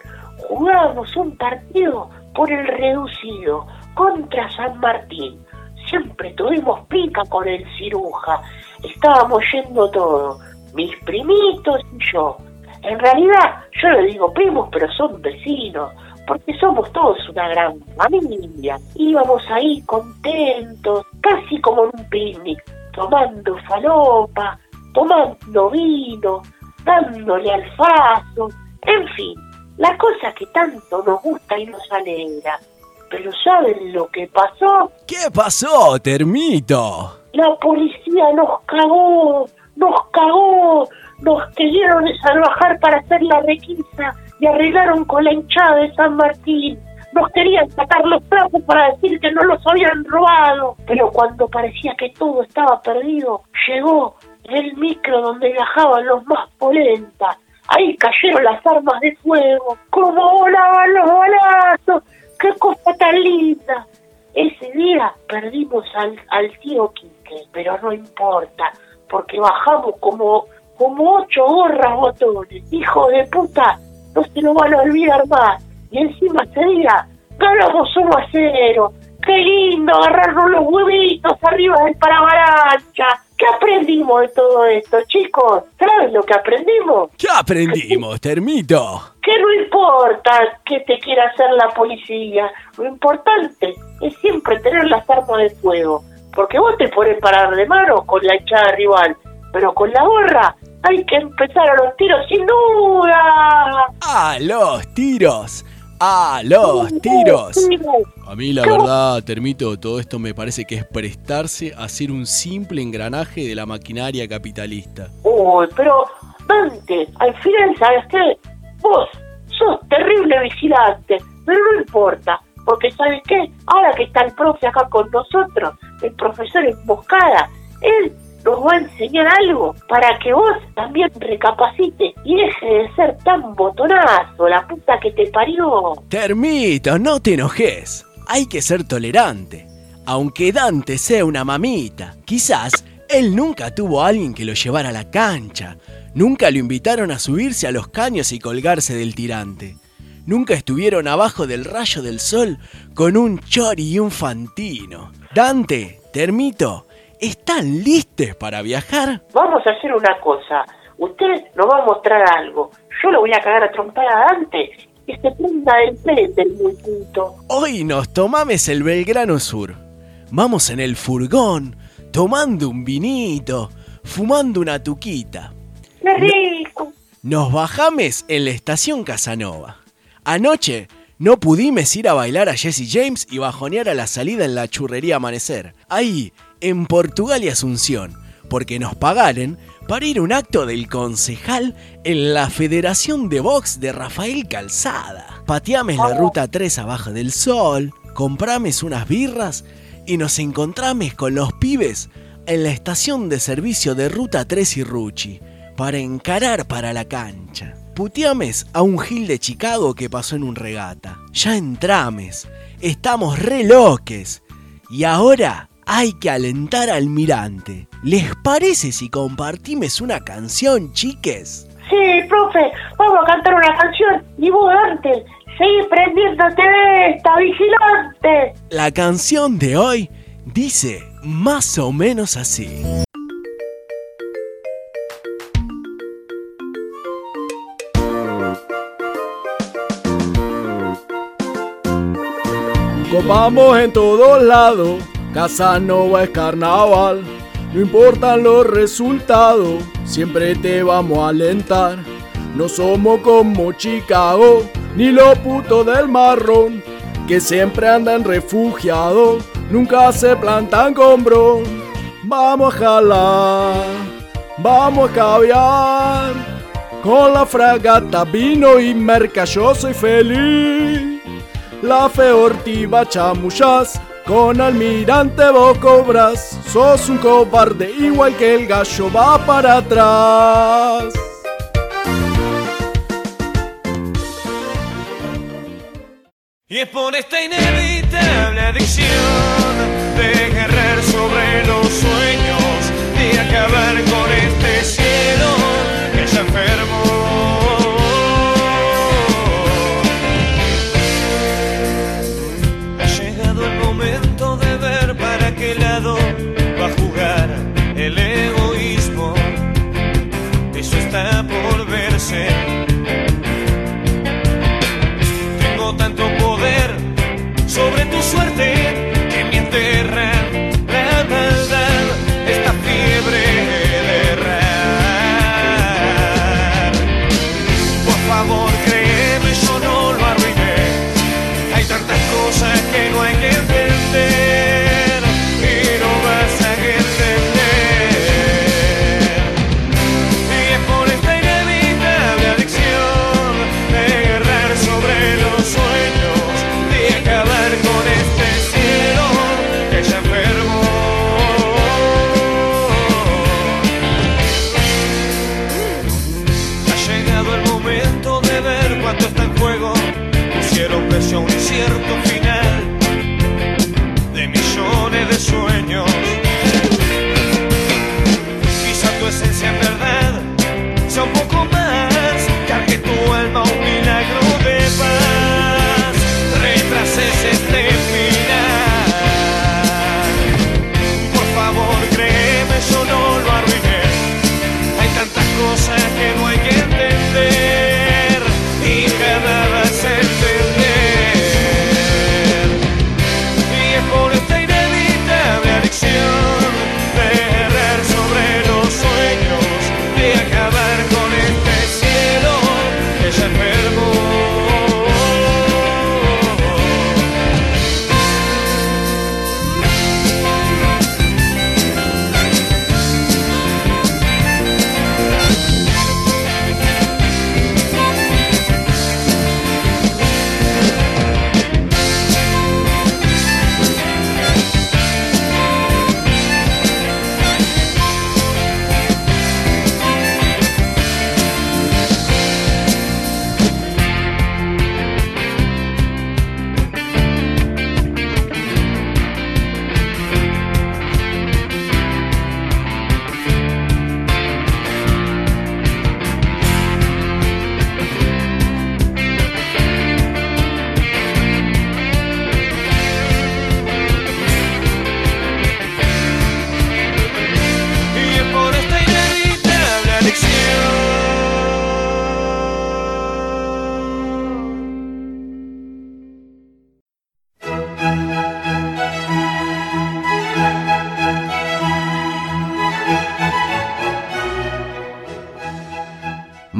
Jugábamos un partido por el reducido contra San Martín. Siempre tuvimos pica con el ciruja. Estábamos yendo todo, mis primitos y yo. En realidad, yo le digo primos, pero son vecinos, porque somos todos una gran familia. Íbamos ahí contentos, casi como en un picnic, tomando falopa, tomando vino, dándole alfazo, en fin, la cosa que tanto nos gusta y nos alegra. Pero ¿saben lo que pasó? ¿Qué pasó, termito? La policía nos cagó, nos cagó, nos quisieron salvajar para hacer la requisa y arreglaron con la hinchada de San Martín. nos querían sacar los trapos para decir que no los habían robado. Pero cuando parecía que todo estaba perdido, llegó el micro donde viajaban los más polentas. Ahí cayeron las armas de fuego, como volaban los balazos. ¡Qué cosa tan linda! Ese día perdimos al, tío Quique, pero no importa, porque bajamos como, como ocho gorras botones. Hijo de puta, no se lo van a olvidar más. Y encima ese día ganamos 1 a 0. ¡Qué lindo agarrarnos los huevitos arriba del paravalancha! ¿Qué aprendimos de todo esto, chicos? ¿Saben lo que aprendimos? ¿Qué aprendimos, Termito? Que no importa qué te quiera hacer la policía, lo importante es siempre tener las armas de fuego, porque vos te podés parar de mano con la hinchada rival, pero con la gorra hay que empezar a los tiros sin duda. ¡A los tiros! ¡A los tiros! A mí la verdad, Termito, todo esto me parece que es prestarse a ser un simple engranaje de la maquinaria capitalista. Uy, pero Dante, al final, ¿sabes qué? Vos sos terrible vigilante, pero no importa, porque ¿sabes qué? Ahora que está el profe acá con nosotros, el profesor Emboscada, él nos va a enseñar algo para que vos también recapacites y deje de ser tan botonazo, la puta que te parió. Termito, no te enojes. Hay que ser tolerante. Aunque Dante sea una mamita, quizás él nunca tuvo a alguien que lo llevara a la cancha. Nunca lo invitaron a subirse a los caños y colgarse del tirante. Nunca estuvieron abajo del rayo del sol con un chori y un fantino. Dante, Termito, ¿están listos para viajar? Vamos a hacer una cosa. Usted nos va a mostrar algo. Yo lo voy a cagar a trompar a Dante y se prenda del el muy puto. Hoy nos tomames el Belgrano Sur. Vamos en el furgón, tomando un vinito, fumando una tuquita. ¡Qué rico! Nos bajames en la estación Casanova. Anoche no pudimos ir a bailar a Jesse James y bajonear a la salida en la churrería Amanecer. Ahí, en Portugal y Asunción, porque nos pagaron para ir a un acto del concejal en la Federación de Box de Rafael Calzada. Pateames la ruta 3 abajo del sol, comprames unas birras y nos encontrames con los pibes en la estación de servicio de Ruta 3 y Ruchi para encarar para la cancha. Puteames a un gil de Chicago que pasó en un regata. Ya entrames, estamos re loques. Y ahora hay que alentar al mirante. ¿Les parece si compartimes una canción, chiques? Sí, profe, vamos a cantar una canción. Y vos, Dante, seguí prendiéndote de esta, vigilante. La canción de hoy dice más o menos así. Copamos en todos lados, Casanova es carnaval. No importan los resultados, siempre te vamos a alentar. No somos como Chicago, ni los putos del marrón, que siempre andan refugiados, nunca se plantan con bron. Vamos a jalar, vamos a caviar, con la fragata vino y merca yo soy feliz. La feortiva chamuchas, con almirante vos cobras, sos un cobarde igual que el gallo va para atrás. Y es por esta inevitable adicción de guerrer sobre los sueños, de acabar con este sobre tu suerte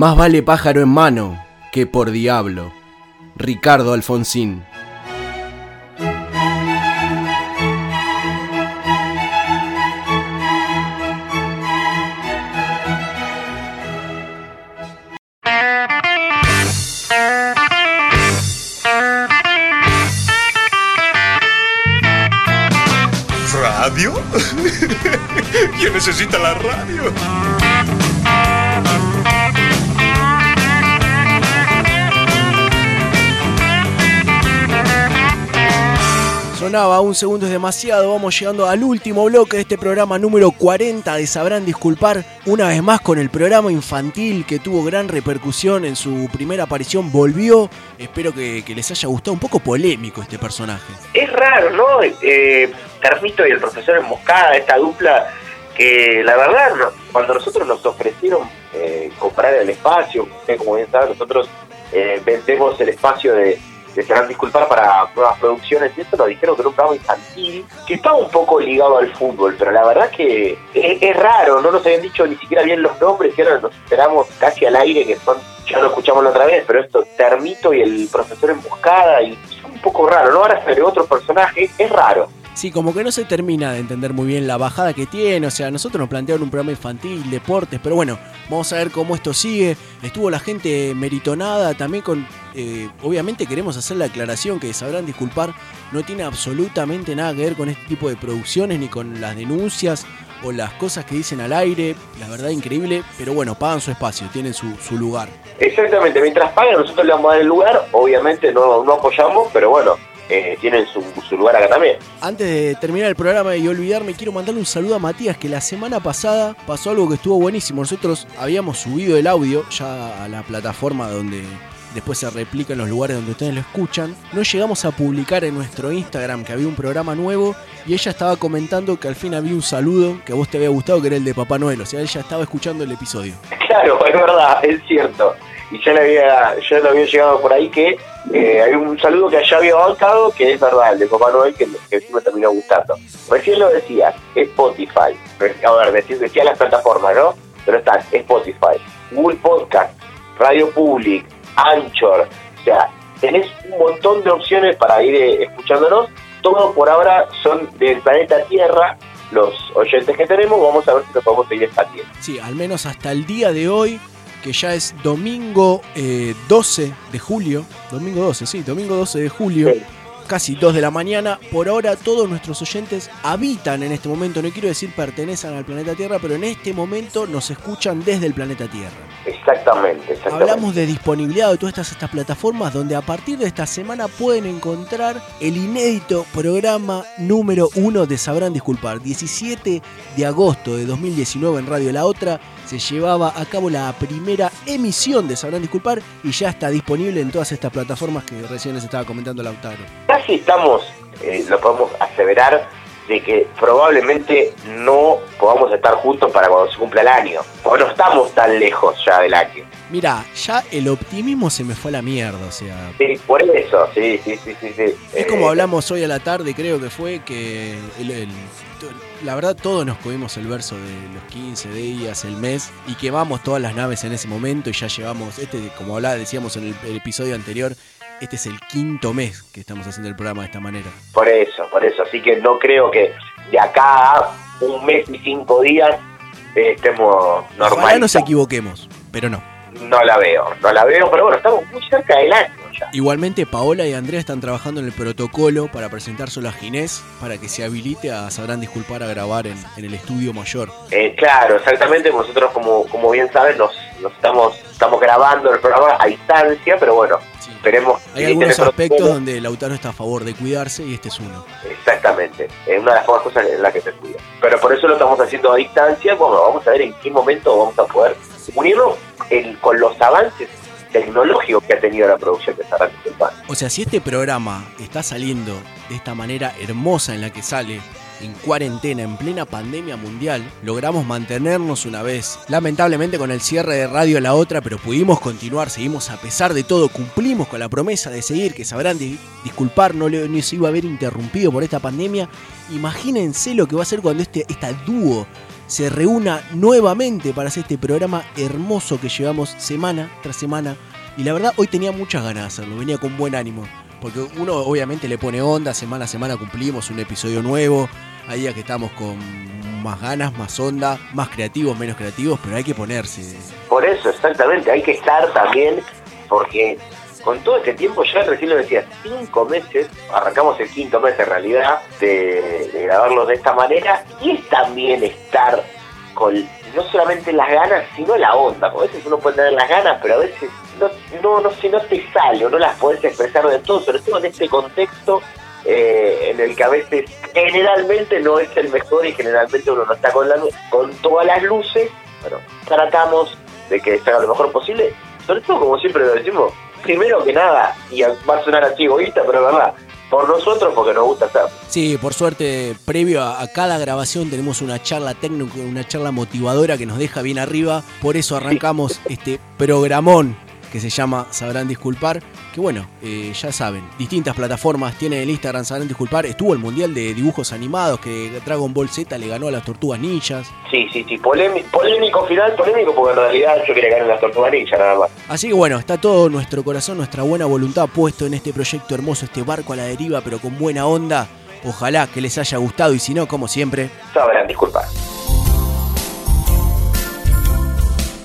Más vale pájaro en mano que por diablo. Ricardo Alfonsín. ¿Radio? (laughs) ¿Quién necesita la radio? Un segundo es demasiado, vamos llegando al último bloque de este programa número 40 de Sabrán Disculpar, una vez más con el programa infantil que tuvo gran repercusión en su primera aparición, volvió, espero que, les haya gustado, un poco polémico este personaje. Es raro, ¿no? Eh, Carmito y el profesor Emboscada, esta dupla que la verdad, cuando nosotros nos ofrecieron eh, comprar el espacio, como bien saben, nosotros eh, vendemos el espacio de, de Serán Disculpar para nuevas producciones y eso nos dijeron que era un programa infantil que estaba un poco ligado al fútbol, pero la verdad que es, raro, no nos habían dicho ni siquiera bien los nombres y ahora nos esperamos casi al aire que son, ya lo escuchamos la otra vez, pero esto, Termito y el profesor Emboscada y es un poco raro, ¿no? Ahora se otro personaje, es raro. Sí, como que no se termina de entender muy bien la bajada que tiene. O sea, nosotros nos plantearon un programa infantil, deportes, pero bueno, vamos a ver cómo esto sigue. Estuvo la gente meritonada también con. eh, obviamente queremos hacer la aclaración que sabrán disculpar, no tiene absolutamente nada que ver con este tipo de producciones ni con las denuncias o las cosas que dicen al aire. La verdad, increíble, pero bueno, pagan su espacio, tienen su, su lugar. Exactamente, mientras pagan nosotros le vamos a dar el lugar, obviamente no, no apoyamos, pero bueno, eh, tienen su, su lugar acá también. Antes de terminar el programa y olvidarme, quiero mandarle un saludo a Matías, que la semana pasada pasó algo que estuvo buenísimo. Nosotros habíamos subido el audio ya a la plataforma donde después se replica en los lugares donde ustedes lo escuchan. No llegamos a publicar en nuestro Instagram que había un programa nuevo y ella estaba comentando que al fin había un saludo que a vos te había gustado, que era el de Papá Noel. O sea, ella estaba escuchando el episodio. (laughs) Claro, es verdad, es cierto. Y ya le había, ya le había llegado por ahí que eh, hay un saludo que ya había avanzado, que es verdad, el de Papá Noel, que, que sí me terminó gustando. Recién lo decías, Spotify. A ver, decía, decía las plataformas, ¿no? Pero están Spotify, Google Podcast, Radio Public, Anchor. O sea, tenés un montón de opciones para ir eh, escuchándonos. Todo por ahora son del planeta Tierra. Los oyentes que tenemos, vamos a ver si nos podemos seguir expandiendo. Sí, al menos hasta el día de hoy, que ya es domingo eh, 12 de julio. Domingo 12, sí, domingo 12 de julio. Casi 2 de la mañana. Por ahora todos nuestros oyentes habitan en este momento, no quiero decir pertenecen al planeta Tierra, pero en este momento nos escuchan desde el planeta Tierra. Exactamente, exactamente. Hablamos de disponibilidad de todas estas, estas plataformas donde a partir de esta semana pueden encontrar el inédito programa número 1 de Sabrán Disculpar. 17 de agosto de 2019 en Radio La Otra se llevaba a cabo la primera emisión de Sabrán Disculpar y ya está disponible en todas estas plataformas que recién les estaba comentando Lautaro. Casi estamos, eh, lo podemos aseverar, de que probablemente no podamos estar juntos para cuando se cumpla el año. O no estamos tan lejos ya del año. Mira, ya el optimismo se me fue a la mierda, o sea, Sí, por eso, sí, sí, sí, sí. sí. Es Eh, como hablamos hoy a la tarde, creo que fue que el- el- to- la verdad todos nos comimos el verso de los 15 días, el mes, y quemamos todas las naves en ese momento y ya llevamos, este, como hablaba, decíamos en el, el episodio anterior, este es el quinto mes que estamos haciendo el programa de esta manera. Por eso, por eso. Así que no creo que de acá a un mes y cinco días eh, estemos Ojalá normales. nos equivoquemos, pero no. No la veo, no la veo, pero bueno, estamos muy cerca del año ya. Igualmente Paola y Andrea están trabajando en el protocolo para presentárselo a Ginés para que se habilite a, sabrán disculpar, a grabar en, en el estudio mayor. Eh, claro, exactamente. Nosotros, como, como bien saben, nos, nos estamos, estamos grabando el programa a distancia, pero bueno, esperemos. Hay algunos aspectos donde Lautaro está a favor de cuidarse y este es uno. Exactamente, es una de las pocas cosas en las que se cuida. Pero por eso lo estamos haciendo a distancia. Bueno, vamos a ver en qué momento vamos a poder unirnos con los avances tecnológicos que ha tenido la producción de Culpán. O sea, si este programa está saliendo de esta manera hermosa en la que sale, en cuarentena, en plena pandemia mundial, logramos mantenernos una vez. Lamentablemente con el cierre de Radio La Otra, pero pudimos continuar, seguimos a pesar de todo, cumplimos con la promesa de seguir, que sabrán di- disculpar, no, le- no se iba a ver interrumpido por esta pandemia. Imagínense lo que va a ser cuando este esta dúo se reúna nuevamente para hacer este programa hermoso que llevamos semana tras semana. Y la verdad, hoy tenía muchas ganas de hacerlo, venía con buen ánimo. Porque uno obviamente le pone onda, semana a semana cumplimos un episodio nuevo. Hay días que estamos con más ganas, más onda, más creativos, menos creativos, pero hay que ponerse. Por eso, exactamente, hay que estar también, porque con todo este tiempo, ya recién lo decía, cinco meses, arrancamos el quinto mes en realidad de, de grabarlos de esta manera, y es también estar con no solamente las ganas, sino la onda, porque a veces uno puede tener las ganas, pero a veces no, no, no, sé, no te sale o no las podés expresar de todo, sobre todo en este contexto eh, en el que a veces generalmente no es el mejor y generalmente uno no está con, la, con todas las luces, bueno, tratamos de que salga lo mejor posible, sobre todo como siempre lo decimos, primero que nada, y va a sonar así egoísta, pero es verdad, por nosotros porque nos gusta hacer. Sí, por suerte, previo a, a cada grabación tenemos una charla técnica, una charla motivadora que nos deja bien arriba. Por eso arrancamos este programón que se llama Sabrán Disculpar. Que bueno, eh, ya saben, distintas plataformas tienen el Instagram Sabrán Disculpar. Estuvo el Mundial de Dibujos Animados que Dragon Ball Z le ganó a las Tortugas Ninjas. Sí, sí, sí, polémico, polémico final, polémico porque en realidad yo quería ganar las Tortugas Ninjas nada más. Así que bueno, está todo nuestro corazón, nuestra buena voluntad puesto en este proyecto hermoso, este barco a la deriva, pero con buena onda. Ojalá que les haya gustado y si no, como siempre, Sabrán disculpar.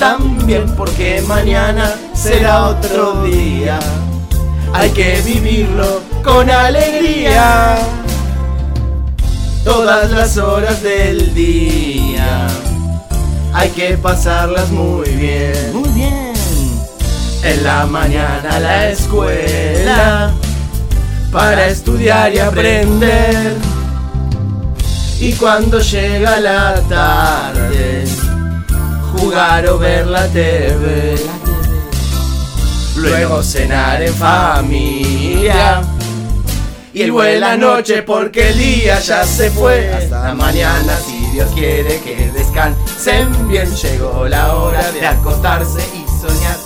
también porque mañana será otro día. Hay que vivirlo con alegría. Todas las horas del día. Hay que pasarlas muy bien. Muy bien. En la mañana a la escuela. Para estudiar y aprender. Y cuando llega la tarde, jugar o ver la TV. Luego cenar en familia. Y buena noche porque el día ya se fue. Hasta mañana si Dios quiere que descansen bien. Llegó la hora de acostarse y soñar